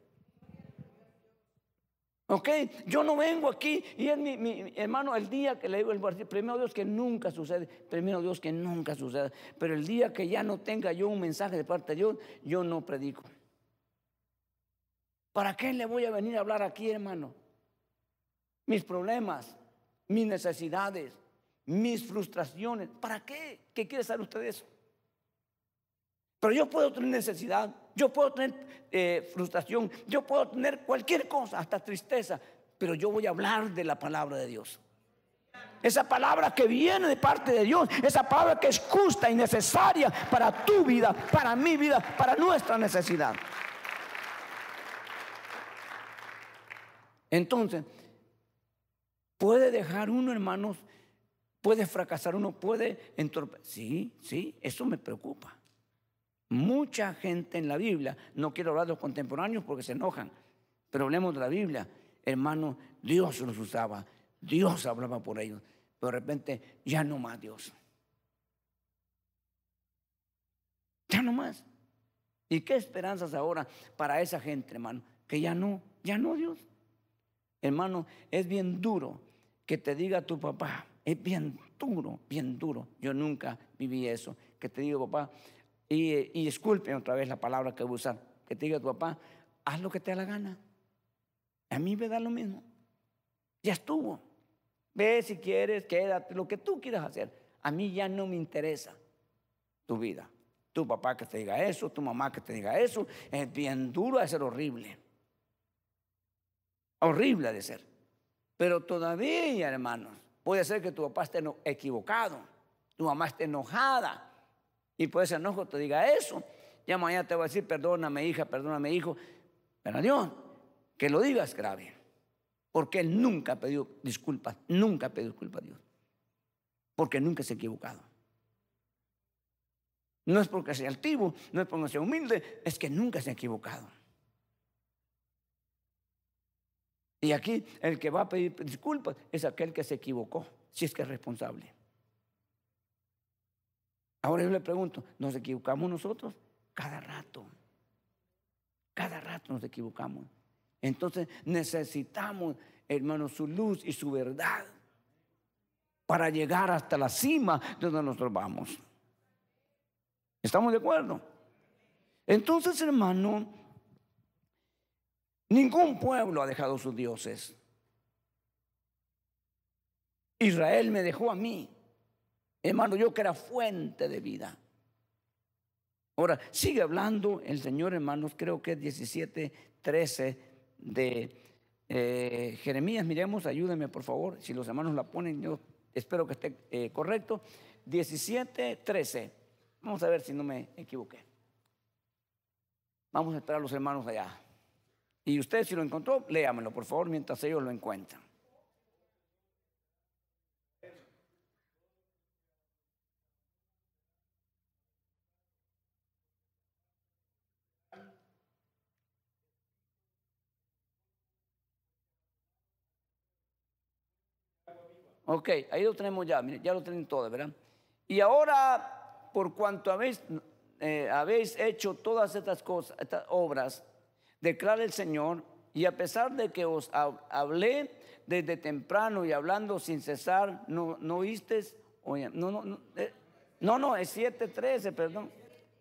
Ok, yo no vengo aquí y es mi, mi hermano el día que le digo el primero Dios que nunca sucede, primero Dios que nunca sucede, pero el día que ya no tenga yo un mensaje de parte de Dios, yo no predico. ¿Para qué le voy a venir a hablar aquí, hermano? Mis problemas, mis necesidades, mis frustraciones. ¿Para qué? ¿Qué quiere saber usted de eso? Pero yo puedo tener necesidad, yo puedo tener eh, frustración, yo puedo tener cualquier cosa, hasta tristeza, pero yo voy a hablar de la palabra de Dios. Esa palabra que viene de parte de Dios, esa palabra que es justa y necesaria para tu vida, para mi vida, para nuestra necesidad. Entonces, puede dejar uno, hermanos, puede fracasar uno, puede entorpecer. Sí, sí, eso me preocupa. Mucha gente en la Biblia, no quiero hablar de los contemporáneos porque se enojan, pero hablemos de la Biblia. Hermano, Dios los usaba, Dios hablaba por ellos, pero de repente ya no más Dios. Ya no más. ¿Y qué esperanzas ahora para esa gente, hermano? Que ya no, ya no Dios. Hermano, es bien duro que te diga tu papá, es bien duro, bien duro. Yo nunca viví eso. Que te diga papá, y, y disculpen otra vez la palabra que voy a usar, que te diga tu papá, haz lo que te da la gana. A mí me da lo mismo. Ya estuvo. Ve si quieres, quédate, lo que tú quieras hacer. A mí ya no me interesa tu vida. Tu papá que te diga eso, tu mamá que te diga eso, es bien duro, es ser horrible. Horrible de ser. Pero todavía, hermanos, puede ser que tu papá esté equivocado, tu mamá esté enojada, y por ese enojo te diga eso. Ya mañana te voy a decir, perdóname hija, perdóname hijo. Pero Dios, que lo digas grave. Porque Él nunca ha pedido disculpas, nunca ha pedido disculpas a Dios. Porque nunca se ha equivocado. No es porque sea altivo, no es porque sea humilde, es que nunca se ha equivocado. Y aquí el que va a pedir disculpas es aquel que se equivocó, si es que es responsable. Ahora yo le pregunto, ¿nos equivocamos nosotros? Cada rato. Cada rato nos equivocamos. Entonces necesitamos, hermanos, su luz y su verdad para llegar hasta la cima de donde nosotros vamos. ¿Estamos de acuerdo? Entonces, hermano, ningún pueblo ha dejado sus dioses. Israel me dejó a mí. Hermano, yo que era fuente de vida. Ahora, sigue hablando el Señor, hermanos, creo que es 17, 13 de eh, Jeremías. Miremos, ayúdenme por favor, si los hermanos la ponen, yo espero que esté eh, correcto. 17, 13. Vamos a ver si no me equivoqué. Vamos a esperar a los hermanos allá. Y usted si lo encontró, léamelo por favor mientras ellos lo encuentran. Ok, ahí lo tenemos ya, ya lo tienen todo, ¿verdad? Y ahora, por cuanto habéis, eh, habéis hecho todas estas cosas, estas obras, declara el Señor, y a pesar de que os hablé desde temprano y hablando sin cesar, no, no oísteis, no, no, no, eh, no, no, es 7.13, perdón.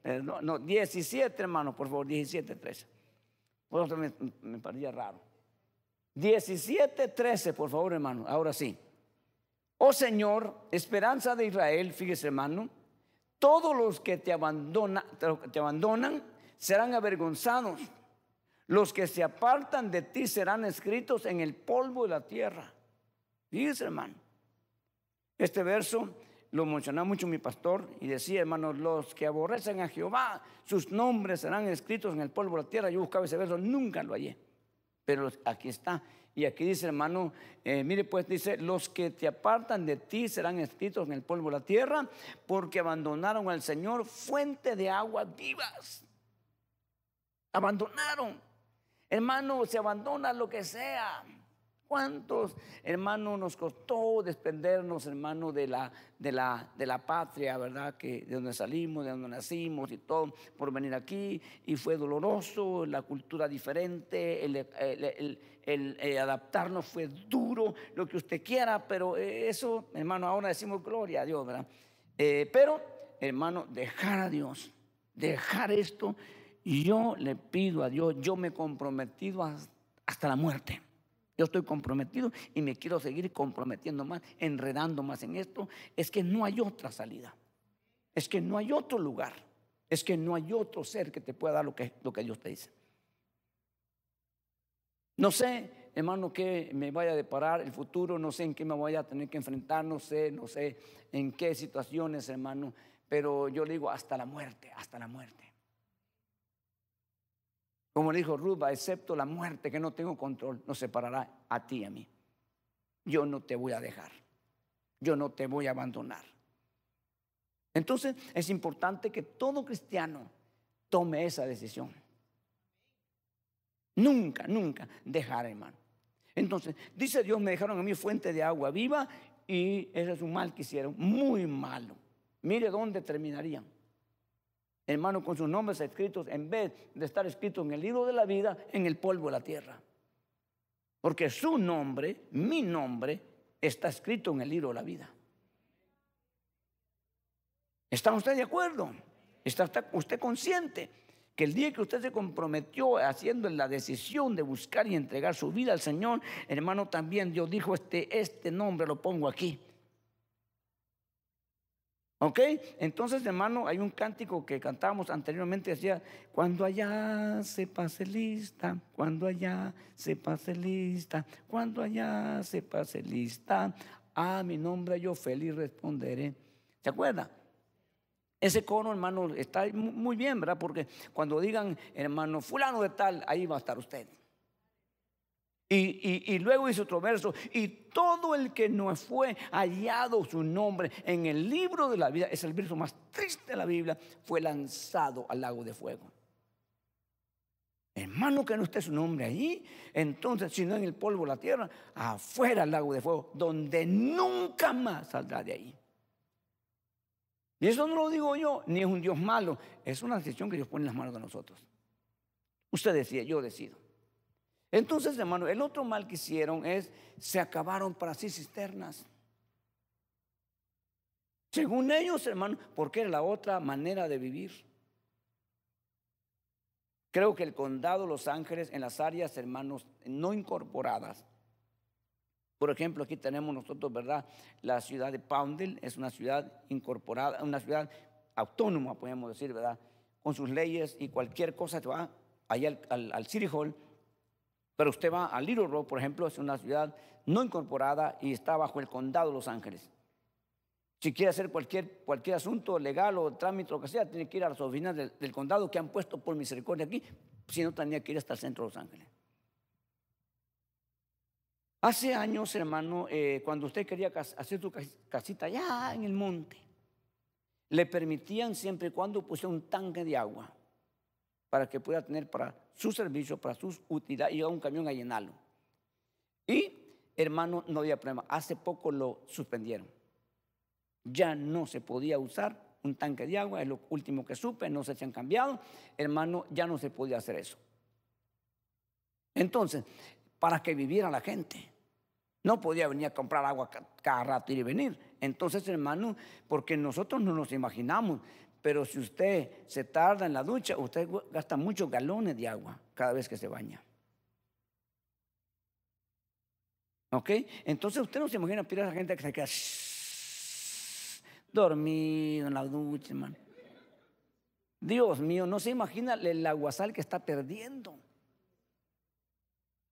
perdón. No, 17, hermano, por favor, 17.13. Por eso me, me parecía raro. 17.13, por favor, hermano, ahora sí. Oh Señor, esperanza de Israel, fíjese hermano, todos los que te, abandonan serán avergonzados. Los que se apartan de ti serán escritos en el polvo de la tierra. Fíjese hermano. Este verso lo mencionaba mucho mi pastor y decía, hermano, los que aborrecen a Jehová, sus nombres serán escritos en el polvo de la tierra. Yo buscaba ese verso, nunca lo hallé. Pero aquí está. Y aquí dice, hermano, eh, mire pues, dice, los que te apartan de ti serán escritos en el polvo de la tierra, porque abandonaron al Señor fuente de aguas vivas. Abandonaron. Hermano, se abandona lo que sea. ¿Cuántos, hermanos, nos costó desprendernos, hermano, de la, de, la, de la patria, ¿verdad? Que de donde salimos, de donde nacimos y todo, por venir aquí. Y fue doloroso, la cultura diferente, el, adaptarnos fue duro, lo que usted quiera, pero eso, hermano, ahora decimos gloria a Dios, ¿verdad? Eh, pero, hermano, dejar a Dios, dejar esto. Yo le pido a Dios, yo me he comprometido hasta la muerte yo estoy comprometido y me quiero seguir comprometiendo más, enredando más en esto, es que no hay otra salida. Es que no hay otro lugar. Es que no hay otro ser que te pueda dar lo que, lo que Dios te dice. No sé, hermano, qué me vaya a deparar el futuro, no sé en qué me vaya a tener que enfrentar, no sé, no sé en qué situaciones, hermano, pero yo le digo hasta la muerte, hasta la muerte. Como dijo Ruba, excepto la muerte que no tengo control, nos separará a ti y a mí. Yo no te voy a dejar. Yo no te voy a abandonar. Entonces es importante que todo cristiano tome esa decisión. Nunca, nunca dejar, hermano. Entonces, dice Dios, me dejaron a mí fuente de agua viva y ese es un mal que hicieron, muy malo. Mire dónde terminarían hermano, con sus nombres escritos, en vez de estar escrito en el libro de la vida, en el polvo de la tierra. Porque su nombre, mi nombre, está escrito en el libro de la vida. ¿Está usted de acuerdo? ¿Está usted consciente que el día que usted se comprometió haciendo la decisión de buscar y entregar su vida al Señor, hermano, también Dios dijo, este, este nombre lo pongo aquí. ¿Ok? Entonces, hermano, hay un cántico que cantábamos anteriormente, decía, cuando allá se pase lista, cuando allá se pase lista, cuando allá se pase lista, a mi nombre yo feliz responderé. ¿Se acuerda? Ese coro, hermano, está muy bien, ¿verdad? Porque cuando digan, hermano, fulano de tal, ahí va a estar usted. Y, luego hizo otro verso, y todo el que no fue hallado su nombre en el libro de la vida, es el verso más triste de la Biblia, fue lanzado al lago de fuego. Hermano, que no esté su nombre ahí, entonces, si no en el polvo de la tierra, afuera al lago de fuego, donde nunca más saldrá de ahí. Y eso no lo digo yo, ni es un Dios malo, es una decisión que Dios pone en las manos de nosotros. Usted decide, yo decido. Entonces, hermano, el otro mal que hicieron es, se acabaron para sí cisternas. Según ellos, hermano, porque era la otra manera de vivir. Creo que el condado Los Ángeles, en las áreas, hermanos, no incorporadas. Por ejemplo, aquí tenemos nosotros, ¿verdad? La ciudad de Poundel es una ciudad incorporada, una ciudad autónoma, podemos decir, ¿verdad? Con sus leyes y cualquier cosa que va allá al, al City Hall pero usted va a Little Rock, por ejemplo, es una ciudad no incorporada y está bajo el condado de Los Ángeles. Si quiere hacer cualquier, cualquier asunto legal o trámite, lo que sea, tiene que ir a las oficinas del, condado que han puesto por misericordia aquí, si no, tenía que ir hasta el centro de Los Ángeles. Hace años, hermano, eh, cuando usted quería hacer su casita allá en el monte, le permitían siempre y cuando pusiera un tanque de agua para que pueda tener para su servicio, para sus utilidades y a un camión a llenarlo. Y, hermano, no había problema. Hace poco lo suspendieron. Ya no se podía usar un tanque de agua, es lo último que supe, no se han cambiado. Hermano, ya no se podía hacer eso. Entonces, para que viviera la gente. No podía venir a comprar agua cada rato y venir. Entonces, hermano, porque nosotros no nos imaginamos, pero si usted se tarda en la ducha, usted gasta muchos galones de agua cada vez que se baña. ¿Ok? Entonces usted no se imagina a esa gente que se queda dormido en la ducha, hermano. Dios mío, no se imagina el aguasal que está perdiendo.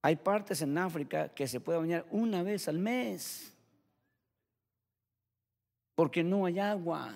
Hay partes en África que se puede bañar una vez al mes porque no hay agua.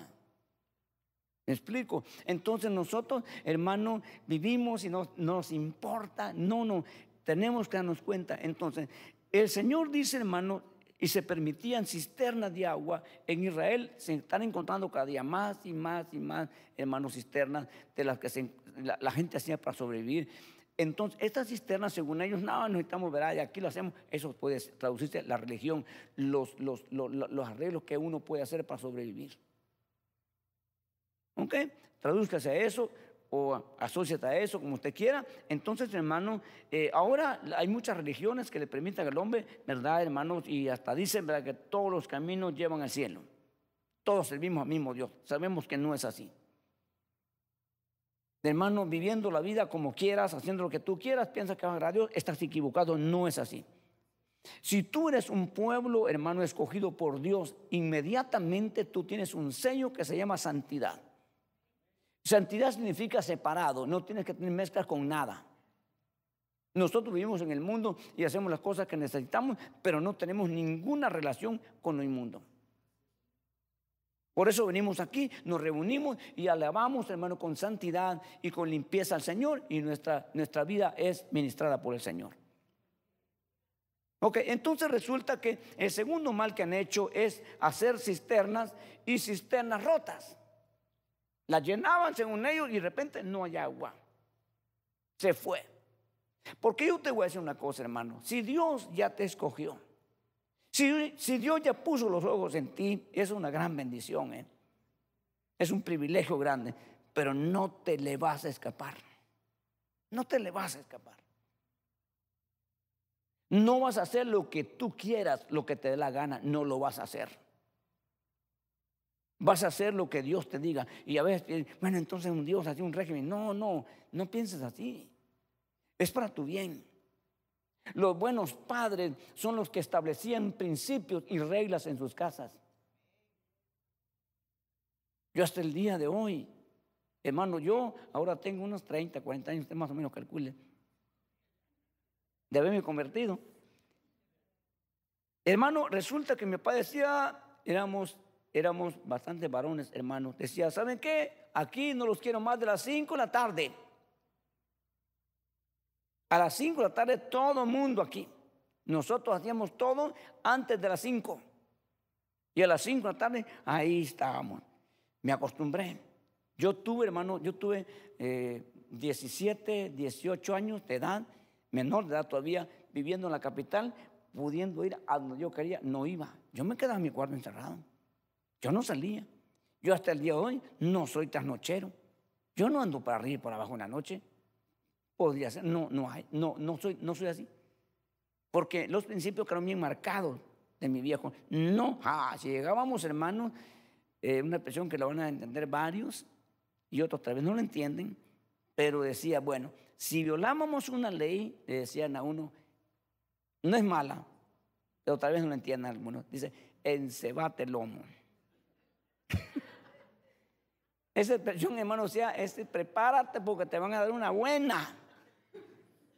¿Me explico? Entonces nosotros, hermano, vivimos y no, nos importa. No, no, tenemos que darnos cuenta. Entonces, el Señor dice, hermano, y se permitían cisternas de agua. En Israel se están encontrando cada día más y más y más, hermanos, cisternas de las que la, gente hacía para sobrevivir. Entonces, estas cisternas, según ellos, no, necesitamos ver, aquí lo hacemos. Eso puede traducirse la religión, los, los, los, arreglos que uno puede hacer para sobrevivir. ¿Ok? Tradúzcase a eso o asóciate a eso, como usted quiera. Entonces, hermano, eh, ahora hay muchas religiones que le permiten al hombre, ¿verdad, hermanos? Y hasta dicen, ¿verdad?, que todos los caminos llevan al cielo. Todos servimos al mismo Dios. Sabemos que no es así hermano, viviendo la vida como quieras, haciendo lo que tú quieras, piensa que va a Dios, estás equivocado, no es así. Si tú eres un pueblo, hermano, escogido por Dios, inmediatamente tú tienes un sello que se llama santidad. Santidad significa separado, no tienes que tener mezcla con nada. Nosotros vivimos en el mundo y hacemos las cosas que necesitamos, pero no tenemos ninguna relación con lo inmundo. Por eso venimos aquí, nos reunimos y alabamos, hermano, con santidad y con limpieza al Señor y nuestra, nuestra vida es ministrada por el Señor. Ok, entonces resulta que el segundo mal que han hecho es hacer cisternas y cisternas rotas. Las llenaban según ellos y de repente no hay agua. Se fue. Porque yo te voy a decir una cosa, hermano. Si Dios ya te escogió, si, Dios ya puso los ojos en ti, es una gran bendición. ¿eh? Es un privilegio grande, pero no te le vas a escapar. No te le vas a escapar. No vas a hacer lo que tú quieras, lo que te dé la gana, no lo vas a hacer. Vas a hacer lo que Dios te diga. Y a veces, bueno, entonces un Dios así, un régimen. No, no, no pienses así. Es para tu bien. Los buenos padres son los que establecían principios y reglas en sus casas. Yo hasta el día de hoy, hermano, yo ahora tengo unos 30, 40 años, usted más o menos calcule, de haberme convertido. Hermano, resulta que mi papá decía, éramos, éramos bastante varones, hermano, decía, ¿saben qué? Aquí no los quiero más de las 5 de la tarde. A las 5 de la tarde todo el mundo aquí. Nosotros hacíamos todo antes de las 5. Y a las 5 de la tarde ahí estábamos. Me acostumbré. Yo tuve, hermano, yo tuve 17, eh, 18 años de edad, menor de edad todavía, viviendo en la capital, pudiendo ir a donde yo quería, no iba. Yo me quedaba en mi cuarto encerrado. Yo no salía. Yo hasta el día de hoy no soy trasnochero. Yo no ando para arriba y por abajo en la noche. Podría ser, no, no hay, no, no soy, no soy así. Porque los principios quedaron bien marcados de mi viejo. No, ah, si llegábamos, hermanos, eh, una expresión que la van a entender varios y otros tal vez no lo entienden, pero decía, bueno, si violábamos una ley, le decían a uno, no es mala, pero tal vez no lo entiendan algunos, dice, encebate el lomo. Esa expresión, hermano, sea, es prepárate porque te van a dar una buena.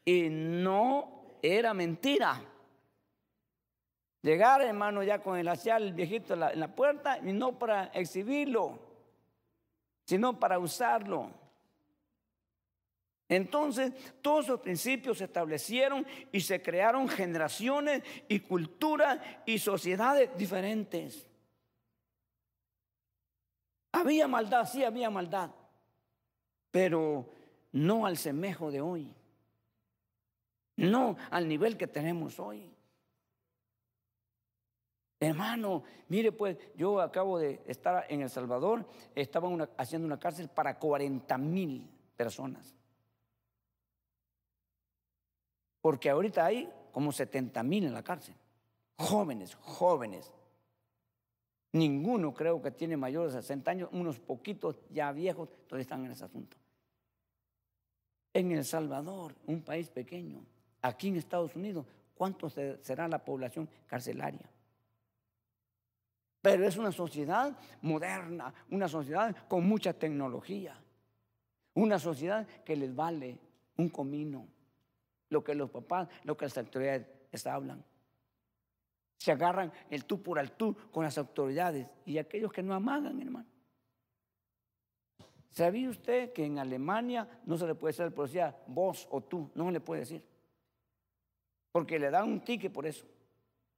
Y no era mentira. Llegar, hermano, ya con el hacial, el viejito en la, en la puerta, y no para exhibirlo, sino para usarlo. Entonces, todos esos principios se establecieron y se crearon generaciones y culturas y sociedades diferentes. Había maldad, sí había maldad, pero no al semejo de hoy. No al nivel que tenemos hoy. Hermano, mire pues, yo acabo de estar en El Salvador, estaban haciendo una cárcel para 40 mil personas. Porque ahorita hay como 70 mil en la cárcel. Jóvenes, jóvenes. Ninguno creo que tiene mayores de 60 años, unos poquitos ya viejos, todavía están en ese asunto. En El Salvador, un país pequeño, aquí en Estados Unidos, ¿cuánto será la población carcelaria? Pero es una sociedad moderna, una sociedad con mucha tecnología, una sociedad que les vale un comino, lo que los papás, lo que las autoridades hablan. Se agarran el tú por el tú con las autoridades y aquellos que no amagan, hermano. ¿Sabía usted que en Alemania no se le puede decir al policía vos o tú? No le puede decir. Porque le dan un ticket por eso,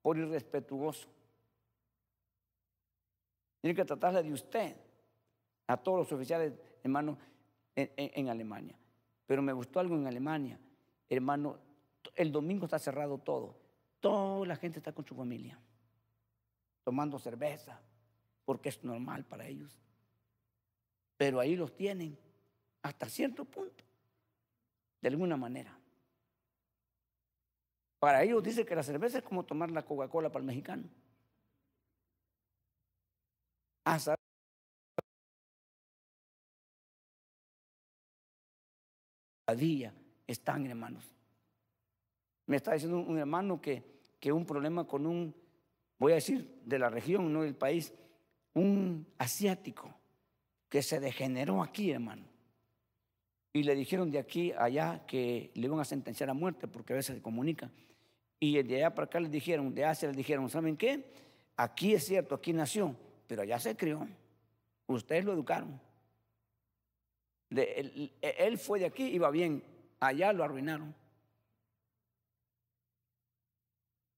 por irrespetuoso. Tiene que tratarle de usted a todos los oficiales, hermanos, en, en Alemania. Pero me gustó algo en Alemania. hermano, el domingo está cerrado todo. Toda la gente está con su familia, tomando cerveza, porque es normal para ellos. Pero ahí los tienen hasta cierto punto, de alguna manera. Para ellos dice que la cerveza es como tomar la Coca-Cola para el mexicano. Hasta día están, hermanos. Me está diciendo un hermano que, que un problema con un, voy a decir, de la región, no del país, un asiático que se degeneró aquí, hermano. Y le dijeron de aquí a allá que le iban a sentenciar a muerte porque a veces se comunica. Y de allá para acá le dijeron, de Asia le dijeron, ¿saben qué? Aquí es cierto, aquí nació, pero allá se crió. Ustedes lo educaron. él, fue de aquí, iba bien, allá lo arruinaron.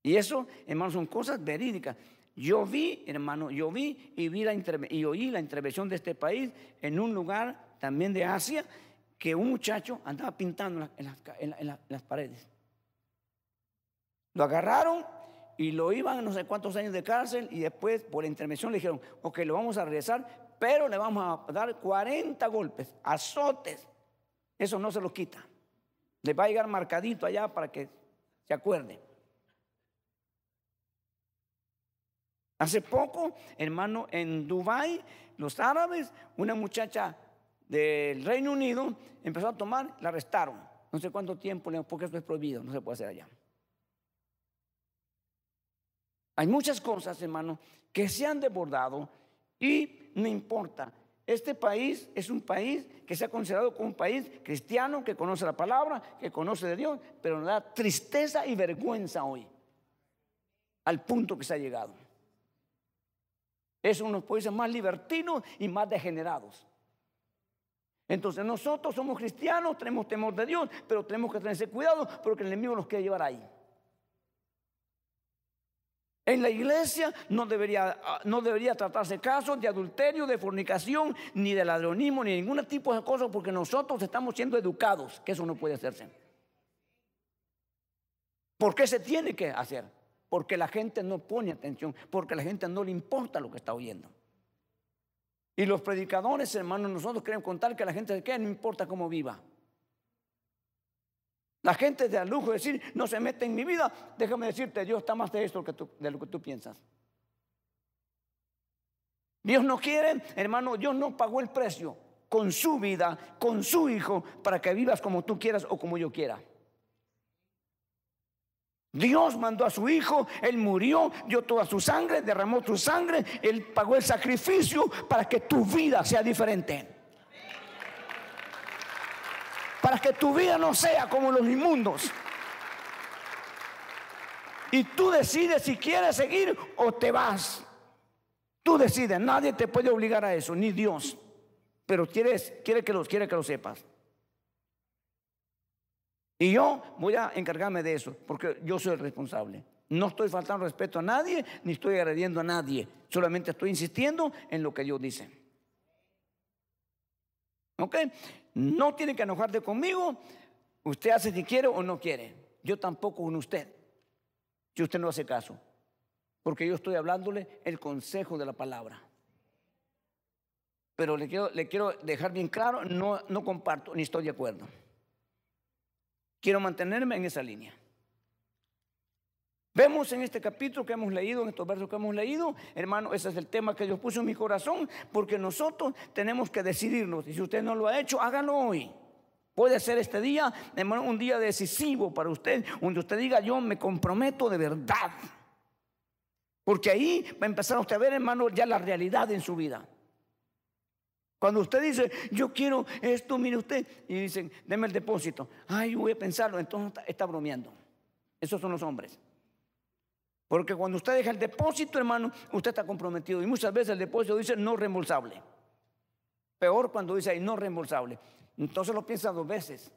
Y eso, hermano, son cosas verídicas. Yo vi, hermano, yo vi y, vi la y oí la intervención de este país en un lugar también de Asia que un muchacho andaba pintando en las, paredes. Lo agarraron y lo iban no sé cuántos años de cárcel y después por la intervención le dijeron, ok, lo vamos a regresar, pero le vamos a dar 40 golpes, azotes. Eso no se lo quita. Le va a llegar marcadito allá para que se acuerde. Hace poco, hermano, en Dubái, los árabes, una muchacha del Reino Unido empezó a tomar, la arrestaron. No sé cuánto tiempo, porque esto es prohibido, no se puede hacer allá. Hay muchas cosas, hermano, que se han desbordado y no importa. Este país es un país que se ha considerado como un país cristiano, que conoce la palabra, que conoce de Dios, pero nos da tristeza y vergüenza hoy, al punto que se ha llegado. Es uno de los países más libertinos y más degenerados. Entonces nosotros somos cristianos, tenemos temor de Dios, pero tenemos que tener cuidado porque el enemigo nos quiere llevar ahí. En la iglesia no debería, no debería tratarse casos de adulterio, de fornicación, ni de ladronismo, ni ningún tipo de cosas, porque nosotros estamos siendo educados, que eso no puede hacerse. ¿Por qué se tiene que hacer? Porque la gente no pone atención, porque la gente no le importa lo que está oyendo. Y los predicadores, hermanos, nosotros queremos contar que la gente queda, no importa cómo viva. La gente de lujo decir, no se mete en mi vida. Déjame decirte, Dios está más de esto que de lo que tú piensas. Dios no quiere, hermano, Dios no pagó el precio con su vida, con su hijo, para que vivas como tú quieras o como yo quiera. Dios mandó a su hijo, Él murió, dio toda su sangre, derramó su sangre, Él pagó el sacrificio para que tu vida sea diferente. Para que tu vida no sea como los inmundos. Y tú decides si quieres seguir o te vas. Tú decides, nadie te puede obligar a eso, ni Dios. Pero quieres, quiere que lo, quiere que lo sepas. Y yo voy a encargarme de eso, porque yo soy el responsable. No estoy faltando respeto a nadie, ni estoy agrediendo a nadie. Solamente estoy insistiendo en lo que Dios dice. ¿Ok? No tiene que enojarte conmigo. Usted hace si quiere o no quiere. Yo tampoco con usted. Si usted no hace caso. Porque yo estoy hablándole el consejo de la palabra. Pero le quiero, le quiero dejar bien claro, no, no comparto ni estoy de acuerdo. Quiero mantenerme en esa línea. Vemos en este capítulo que hemos leído, en estos versos que hemos leído, hermano, ese es el tema que Dios puso en mi corazón, porque nosotros tenemos que decidirnos. Y si usted no lo ha hecho, hágalo hoy. Puede ser este día, hermano, un día decisivo para usted, donde usted diga, yo me comprometo de verdad. Porque ahí va a empezar usted a ver, hermano, ya la realidad en su vida. Cuando usted dice, yo quiero esto, mire usted, y dicen, deme el depósito. Ay, voy a pensarlo, entonces está, bromeando. Esos son los hombres. Porque cuando usted deja el depósito, hermano, usted está comprometido. Y muchas veces el depósito dice no reembolsable. Peor cuando dice no reembolsable. Entonces lo piensa dos veces.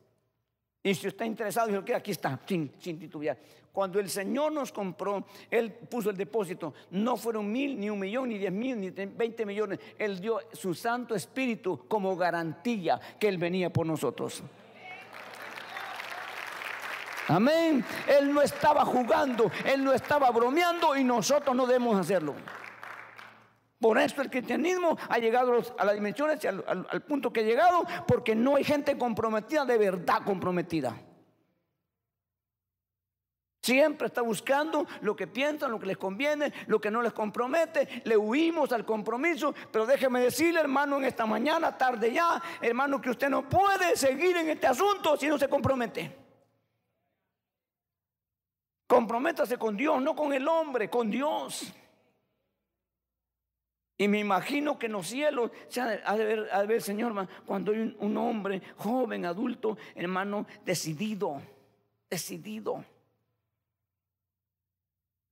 Y si usted está interesado, dice, aquí está, sin, sin titubear. Cuando el Señor nos compró, Él puso el depósito. No fueron mil, ni un millón, ni diez mil, ni veinte millones. Él dio su Santo Espíritu como garantía que Él venía por nosotros. Amén. Él no estaba jugando, él no estaba bromeando y nosotros no debemos hacerlo. Por eso el cristianismo ha llegado a las dimensiones y al, punto que ha llegado, porque no hay gente comprometida, de verdad comprometida. Siempre está buscando lo que piensan, lo que les conviene, lo que no les compromete. Le huimos al compromiso. Pero déjeme decirle, hermano, en esta mañana, tarde ya, hermano, que usted no puede seguir en este asunto si no se compromete. Comprométase con Dios, no con el hombre, con Dios. Y me imagino que en los cielos, a ver, a ver Señor, cuando hay un hombre joven, adulto, hermano, decidido, decidido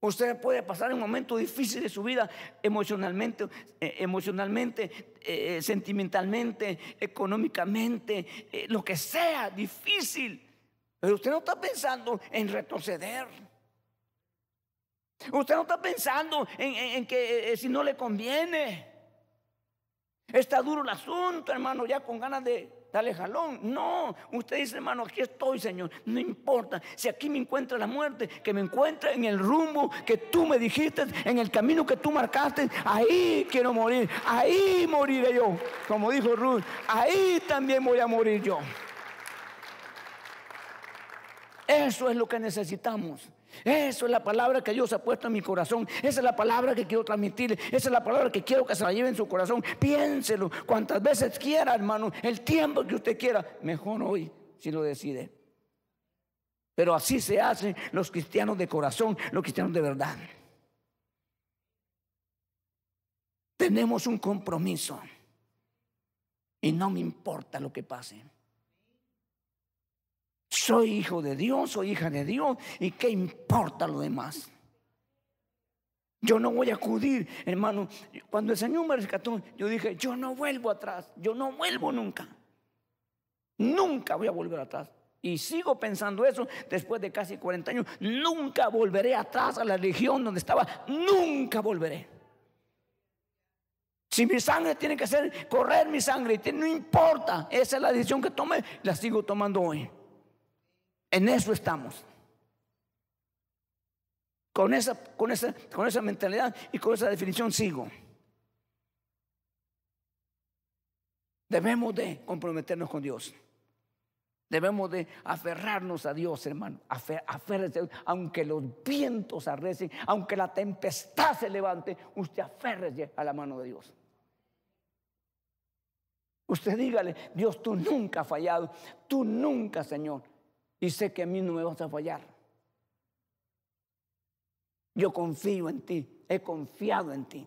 Usted puede pasar un momento difícil de su vida emocionalmente, eh, emocionalmente, eh, sentimentalmente, económicamente, eh, lo que sea, difícil. Pero usted no está pensando en retroceder. Usted no está pensando en que si no le conviene. Está duro el asunto, hermano, ya con ganas de dale jalón. No, usted dice, hermano, aquí estoy, Señor. No importa. Si aquí me encuentra la muerte, que me encuentre en el rumbo que tú me dijiste, en el camino que tú marcaste, ahí quiero morir. Ahí moriré yo. Como dijo Ruth, ahí también voy a morir yo. Eso es lo que necesitamos. Eso es la palabra que Dios ha puesto en mi corazón. Esa es la palabra que quiero transmitir. Esa es la palabra que quiero que se la lleve en su corazón. Piénselo cuantas veces quiera, hermano. El tiempo que usted quiera. Mejor hoy, si lo decide. Pero así se hacen los cristianos de corazón, los cristianos de verdad. Tenemos un compromiso. Y no me importa lo que pase. Soy hijo de Dios, soy hija de Dios. ¿Y qué importa lo demás? Yo no voy a acudir, hermano. Cuando el Señor me rescató, yo dije, yo no vuelvo atrás, yo no vuelvo nunca. Nunca voy a volver atrás. Y sigo pensando eso después de casi 40 años. Nunca volveré atrás a la religión donde estaba. Nunca volveré. Si mi sangre tiene que ser correr mi sangre, no importa. Esa es la decisión que tomé, la sigo tomando hoy. En eso estamos. Con esa, con esa, con esa mentalidad y con esa definición sigo. Debemos de comprometernos con Dios. Debemos de aferrarnos a Dios, hermano. Afer, aunque los vientos arrecen, aunque la tempestad se levante, usted aférrese a la mano de Dios. Usted dígale, Dios, tú nunca has fallado. Tú nunca, Señor, y sé que a mí no me vas a fallar. Yo confío en ti, he confiado en ti,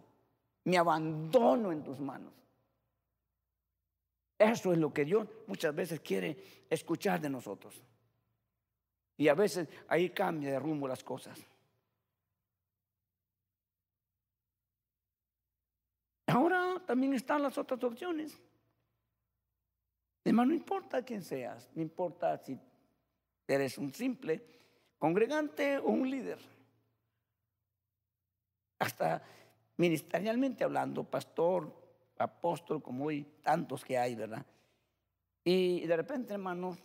me abandono en tus manos. Eso es lo que Dios muchas veces quiere escuchar de nosotros. Y a veces ahí cambia de rumbo las cosas. Ahora también están las otras opciones. Además, no importa quién seas, no importa si Eres un simple congregante o un líder. Hasta ministerialmente hablando, pastor, apóstol, como hoy tantos que hay, ¿verdad? Y de repente, hermano,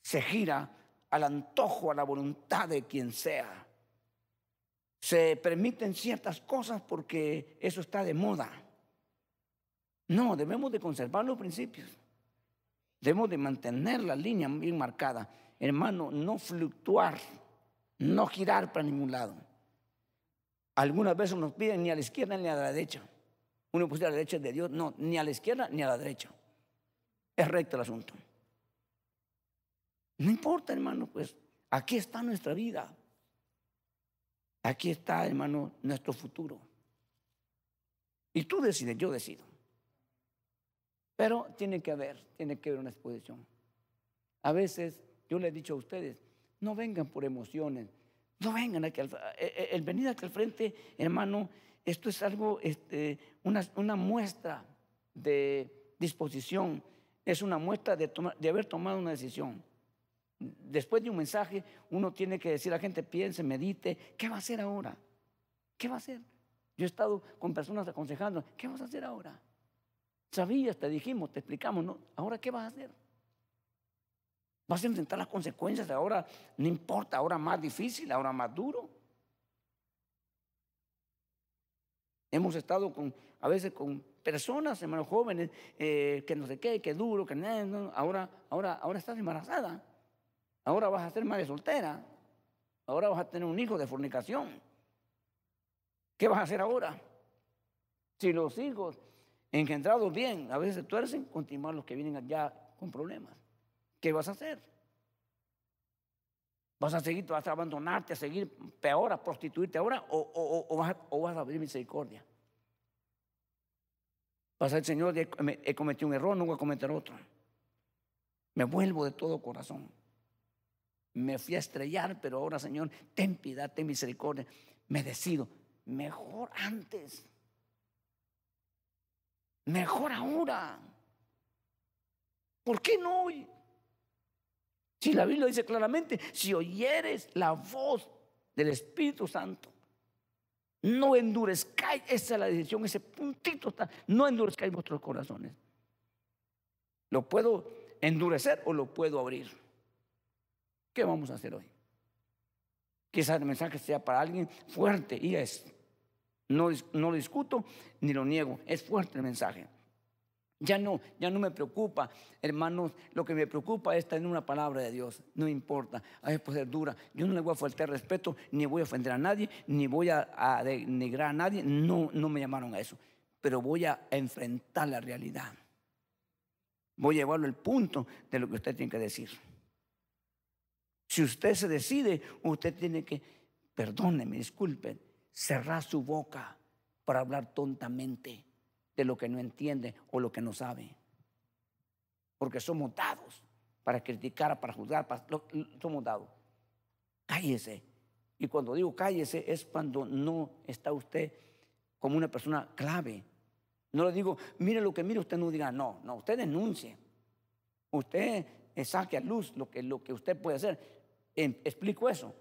se gira al antojo, a la voluntad de quien sea. Se permiten ciertas cosas porque eso está de moda. No, debemos de conservar los principios. Debemos de mantener la línea bien marcada hermano, no fluctuar, no girar para ningún lado. Algunas veces nos piden ni a la izquierda ni a la derecha. Uno puede a la derecha de Dios, no, ni a la izquierda ni a la derecha. Es recto el asunto. No importa, hermano, pues aquí está nuestra vida. Aquí está, hermano, nuestro futuro. Y tú decides, yo decido. Pero tiene que haber, tiene que haber una exposición. A veces yo le he dicho a ustedes, no vengan por emociones, no vengan aquí al eh, eh, El venir aquí al frente, hermano, esto es algo, este, una, una muestra de disposición, es una muestra de, de haber tomado una decisión. Después de un mensaje, uno tiene que decir a la gente, piense, medite, ¿qué va a hacer ahora? ¿Qué va a hacer? Yo he estado con personas aconsejando, ¿qué vas a hacer ahora? Sabías, te dijimos, te explicamos, ¿no? ¿Ahora qué vas a hacer? Vas a enfrentar las consecuencias ahora, no importa, ahora más difícil, ahora más duro. Hemos estado con, a veces con personas, hermanos jóvenes, eh, que no sé qué, que duro, que no, ahora, ahora, ahora estás embarazada. Ahora vas a ser madre soltera. Ahora vas a tener un hijo de fornicación. ¿Qué vas a hacer ahora? Si los hijos engendrados bien a veces se tuercen, continuar los que vienen allá con problemas. ¿Qué vas a hacer? ¿Vas a seguir, vas a abandonarte, a seguir peor, a prostituirte ahora o, vas, a, abrir misericordia? Vas a decir, Señor, he cometido un error, no voy a cometer otro. Me vuelvo de todo corazón. Me fui a estrellar, pero ahora, Señor, ten piedad, ten misericordia. Me decido, mejor antes. Mejor ahora. ¿Por qué no hoy? Si la Biblia dice claramente, si oyeres la voz del Espíritu Santo, no endurezcáis, esa es la decisión, ese puntito está, no endurezcáis vuestros corazones. Lo puedo endurecer o lo puedo abrir. ¿Qué vamos a hacer hoy? Quizás el mensaje sea para alguien fuerte y es. No, no lo discuto ni lo niego, es fuerte el mensaje. Ya no, ya no me preocupa, hermanos. Lo que me preocupa es tener una palabra de Dios. No importa, a veces puede ser dura. Yo no le voy a faltar respeto, ni voy a ofender a nadie, ni voy a, denigrar a nadie. No, no me llamaron a eso. Pero voy a enfrentar la realidad. Voy a llevarlo al punto de lo que usted tiene que decir. Si usted se decide, usted tiene que, perdóneme, disculpe, cerrar su boca para hablar tontamente de lo que no entiende o lo que no sabe. Porque somos dados para criticar, para juzgar, somos dados. Cállese. Y cuando digo cállese es cuando no está usted como una persona clave. No le digo, mire lo que mire, usted no diga, no, no, usted denuncie. Usted saque a luz lo que, lo que usted puede hacer. Em, explico eso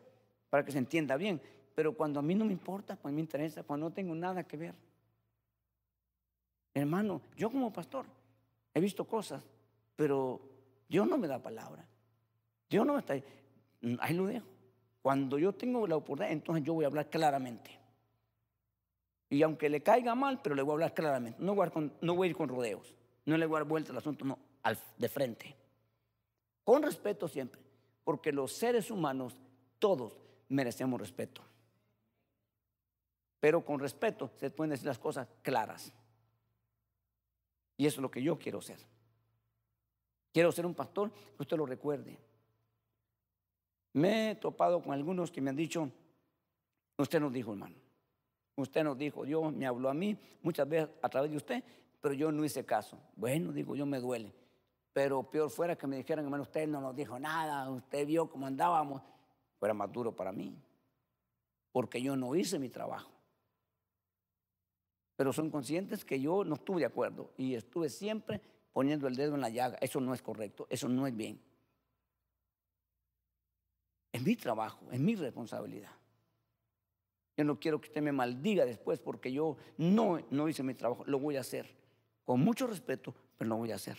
para que se entienda bien. Pero cuando a mí no me importa, cuando me interesa, cuando no tengo nada que ver. Hermano, yo como pastor he visto cosas, pero Dios no me da palabra. Dios no me está ahí lo dejo. Cuando yo tengo la oportunidad, entonces yo voy a hablar claramente. Y aunque le caiga mal, pero le voy a hablar claramente. No voy a, a ir con rodeos. No le voy a dar vuelta al asunto, no, al, de frente. Con respeto siempre. Porque los seres humanos, todos, merecemos respeto. Pero con respeto se pueden decir las cosas claras. Y eso es lo que yo quiero ser. Quiero ser un pastor que usted lo recuerde. Me he topado con algunos que me han dicho, usted nos dijo, hermano. Usted nos dijo, Dios me habló a mí muchas veces a través de usted, pero yo no hice caso. Bueno, digo, yo me duele. Pero peor fuera que me dijeran, hermano, usted no nos dijo nada, usted vio cómo andábamos. Fuera más duro para mí, porque yo no hice mi trabajo pero son conscientes que yo no estuve de acuerdo y estuve siempre poniendo el dedo en la llaga. Eso no es correcto, eso no es bien. Es mi trabajo, es mi responsabilidad. Yo no quiero que usted me maldiga después porque yo no, no hice mi trabajo. Lo voy a hacer con mucho respeto, pero lo voy a hacer.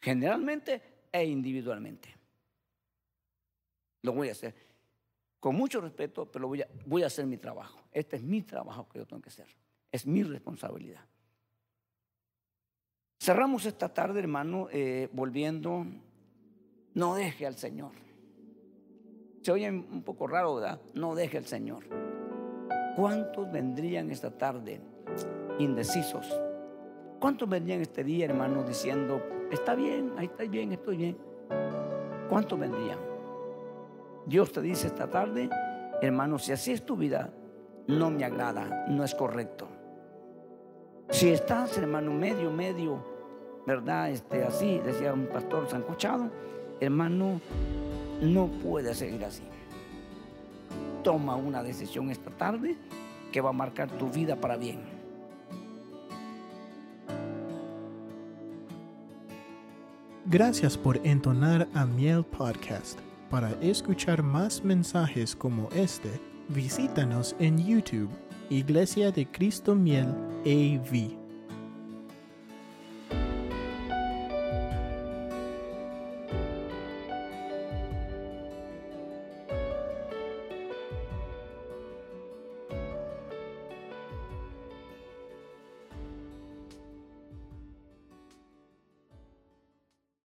Generalmente e individualmente. Lo voy a hacer con mucho respeto, pero voy a, voy a hacer mi trabajo. Este es mi trabajo que yo tengo que hacer. Es mi responsabilidad. Cerramos esta tarde, hermano, eh, volviendo. No deje al Señor. Se oye un poco raro, ¿verdad? No deje al Señor. ¿Cuántos vendrían esta tarde indecisos? ¿Cuántos vendrían este día, hermano, diciendo, está bien, ahí está bien, estoy bien? ¿Cuántos vendrían? Dios te dice esta tarde, hermano, si así es tu vida, no me agrada, no es correcto. Si estás, hermano, medio, medio, ¿verdad? Este, así, decía un pastor sancochado, hermano, no puede seguir así. Toma una decisión esta tarde que va a marcar tu vida para bien. Gracias por entonar a Miel Podcast. Para escuchar más mensajes como este, visítanos en YouTube Iglesia de Cristo Miel AV.